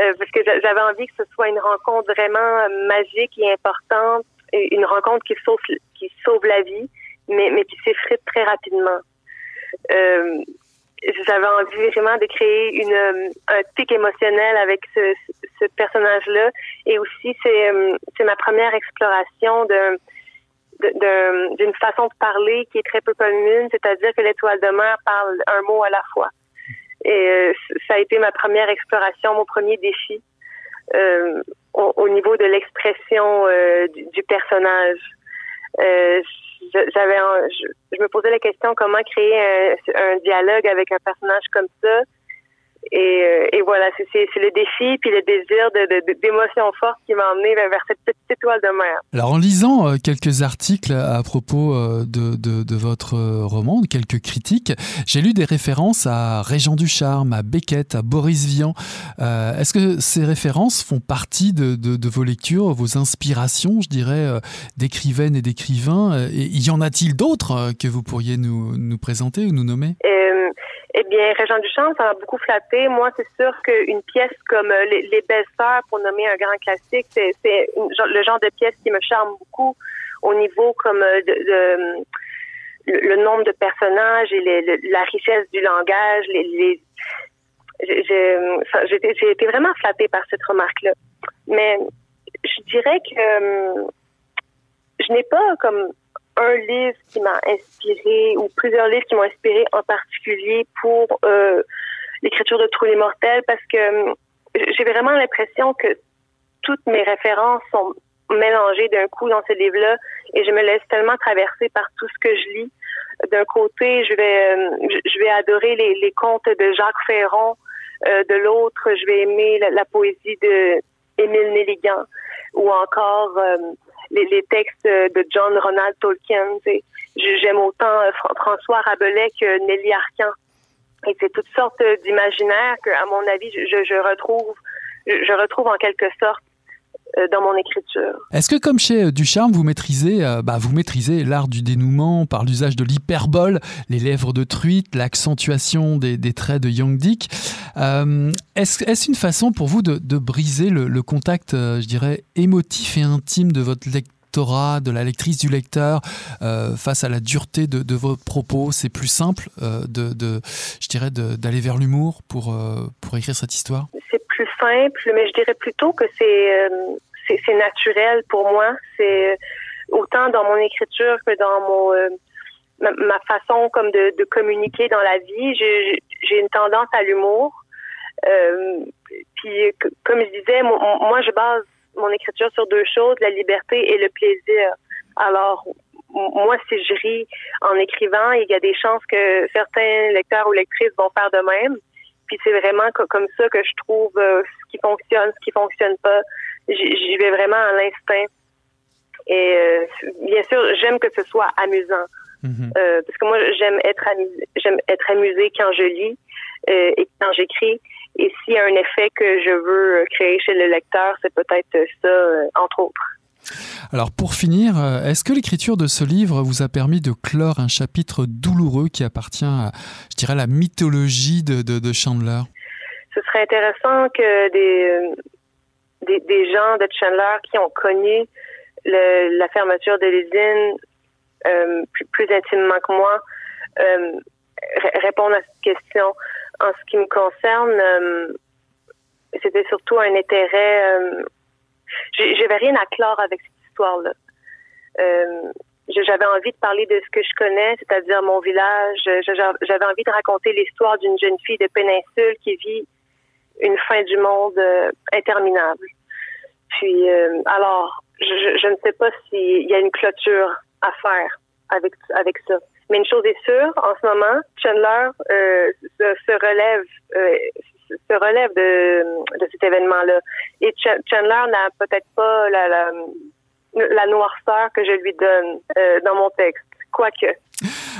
Euh, parce que j'avais envie que ce soit une rencontre vraiment magique et importante, une rencontre qui sauve, qui sauve la vie, mais, mais qui s'effrite très rapidement. Euh, j'avais envie vraiment de créer une, euh, un tic émotionnel avec ce, ce personnage-là. Et aussi, c'est, euh, c'est ma première exploration de, d'une façon de parler qui est très peu commune, c'est-à-dire que l'étoile de mer parle un mot à la fois. Et euh, ça a été ma première exploration, mon premier défi euh, au, niveau de l'expression euh, du, personnage. J'avais, je, me posais la question comment créer un dialogue avec un personnage comme ça? Et, euh, et voilà, c'est le défi puis le désir d'émotion de, forte qui m'a emmené vers, cette petite étoile de mer. Alors en lisant euh, quelques articles à propos euh, de, de, votre roman, quelques critiques, j'ai lu des références à Régent du Charme, à Beckett, à Boris Vian. Est-ce que ces références font partie de, vos lectures, vos inspirations, je dirais, d'écrivaines et d'écrivains? Et y en a-t-il d'autres que vous pourriez nous, nous présenter ou nous nommer? Eh bien, Régent Duchamp, ça m'a beaucoup flatté. Moi, c'est sûr qu'une pièce comme euh, Les, pour nommer un grand classique, c'est le genre de pièce qui me charme beaucoup au niveau comme euh, de, le, nombre de personnages et la richesse du langage. Les, les j'ai été vraiment flattée par cette remarque-là. Mais je dirais que euh, je n'ai pas comme un livre qui m'a inspiré ou plusieurs livres qui m'ont inspiré en particulier pour euh, l'écriture de Trou les mortels parce que euh, j'ai vraiment l'impression que toutes mes références sont mélangées d'un coup dans ce livre-là et je me laisse tellement traverser par tout ce que je lis. D'un côté, je vais euh, adorer les, les contes de Jacques Ferron. de l'autre, je vais aimer la, poésie de Émile Nelligan ou encore les, textes de John Ronald Tolkien. J'aime autant euh, François Rabelais que Nelly Arcan. Et c'est toutes sortes d'imaginaires que, à mon avis, je, je retrouve, je retrouve en quelque sorte euh, dans mon écriture. Est-ce que comme chez euh, Ducharme, vous maîtrisez, bah, vous maîtrisez l'art du dénouement par l'usage de l'hyperbole, les lèvres de truite, l'accentuation des, des, traits de Young Dick Est-ce est une façon pour vous de, de briser le, le contact, je dirais, émotif et intime de votre lecteur de la lectrice, du lecteur, euh, face à la dureté de, vos propos? C'est plus simple, euh, de, je dirais, d'aller vers l'humour pour, euh, pour écrire cette histoire? Simple, mais je dirais plutôt que c'est c'est naturel pour moi. C'est autant dans mon écriture que dans mon ma, façon comme de, communiquer dans la vie. J'ai une tendance à l'humour. puis, comme je disais, moi, je base mon écriture sur deux choses, la liberté et le plaisir. Alors, moi, si je ris en écrivant, il y a des chances que certains lecteurs ou lectrices vont faire de même. Puis c'est vraiment comme ça que je trouve euh, ce qui fonctionne, ce qui fonctionne pas. J'y vais vraiment à l'instinct. Et euh, bien sûr, j'aime que ce soit amusant. Mm-hmm. Euh, parce que moi, j'aime être amusée, j'aime être amusée quand je lis et quand j'écris. Et s'il y a un effet que je veux créer chez le lecteur, c'est peut-être ça, entre autres. Alors pour finir, euh, est-ce que l'écriture de ce livre vous a permis de clore un chapitre douloureux qui appartient à, je dirais, la mythologie de, Chandler? Ce serait intéressant que des, des, gens de Chandler qui ont connu la fermeture de l'usine euh, plus, intimement que moi répondent à cette question. En ce qui me concerne, euh, c'était surtout un intérêt. Euh, J'avais rien à clore avec cette histoire-là. Euh, j'avais envie de parler de ce que je connais, c'est-à-dire mon village. J'avais envie de raconter l'histoire d'une jeune fille de péninsule qui vit une fin du monde euh, interminable. Puis, alors, je, ne sais pas s'il y a une clôture à faire avec ça. Mais une chose est sûre, en ce moment, Chandler euh, se, relève euh, se relève de, de cet événement-là. Et Chandler n'a peut-être pas la, la, noirceur que je lui donne euh, dans mon texte, quoique.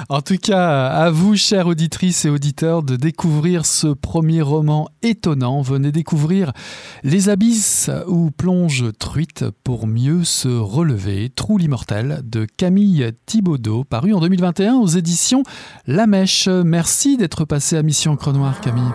En tout cas, à vous, chères auditrices et auditeurs, de découvrir ce premier roman étonnant. Venez découvrir Les abysses où plonge truite pour mieux se relever. Trou l'immortel de Camille Thibaudot, paru en 2021 aux éditions La Mèche. Merci d'être passé à Mission Crenoir, Camille.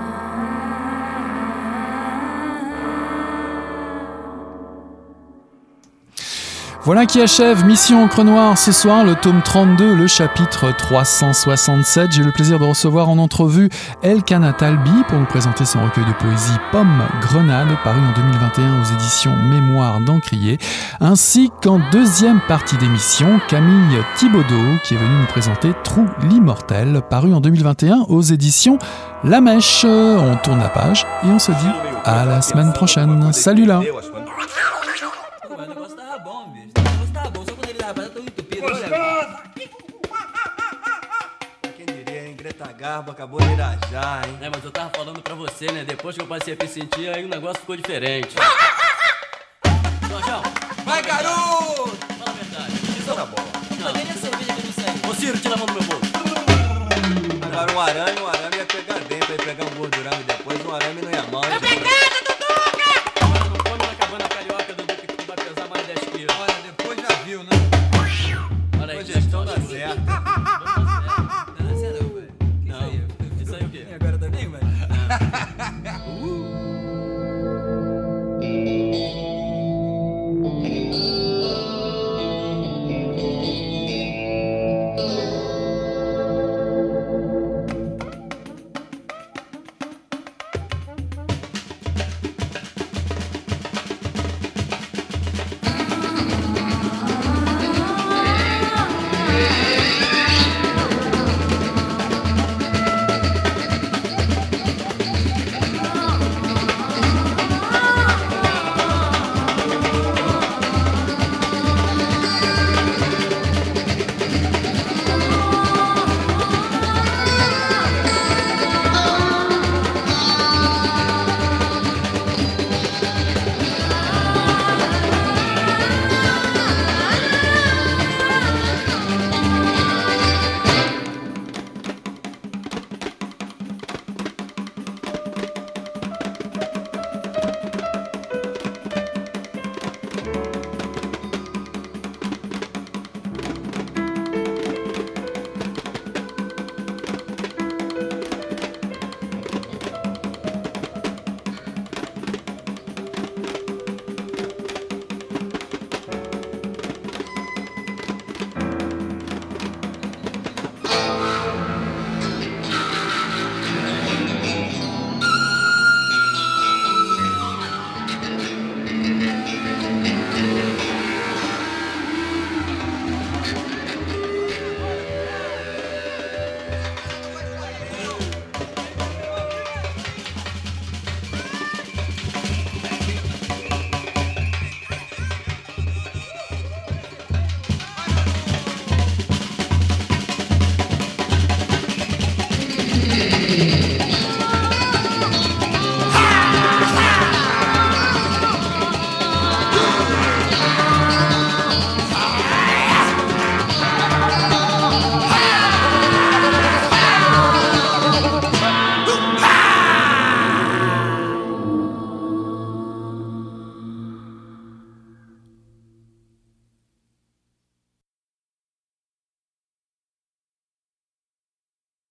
Voilà qui achève Mission Encre Noire ce soir, le tome 32, le chapitre 367. J'ai le plaisir de recevoir en entrevue Elkana Talbi pour nous présenter son recueil de poésie Pomme Grenade, paru en 2021 aux éditions Mémoire d'Encrier, ainsi qu'en deuxième partie d'émission, Camille Thibaudot qui est venue nous présenter Trou l'immortel, paru en 2021 aux éditions La Mèche. On tourne la page et on se dit à la semaine prochaine. Salut là Garbo acabou de irajar, hein? É, mas eu tava falando pra você, né? Depois que eu passei a me sentir, aí o negócio ficou diferente. Jorjão! Vai, garoto! Fala a verdade. Isso tá bom. Não. nem a cerveja que não sei. Ô, Ciro, tira a mão do meu bolso. Agora um arame, um arame ia pegar dentro, ia pegar um gordurão e depois um arame não ia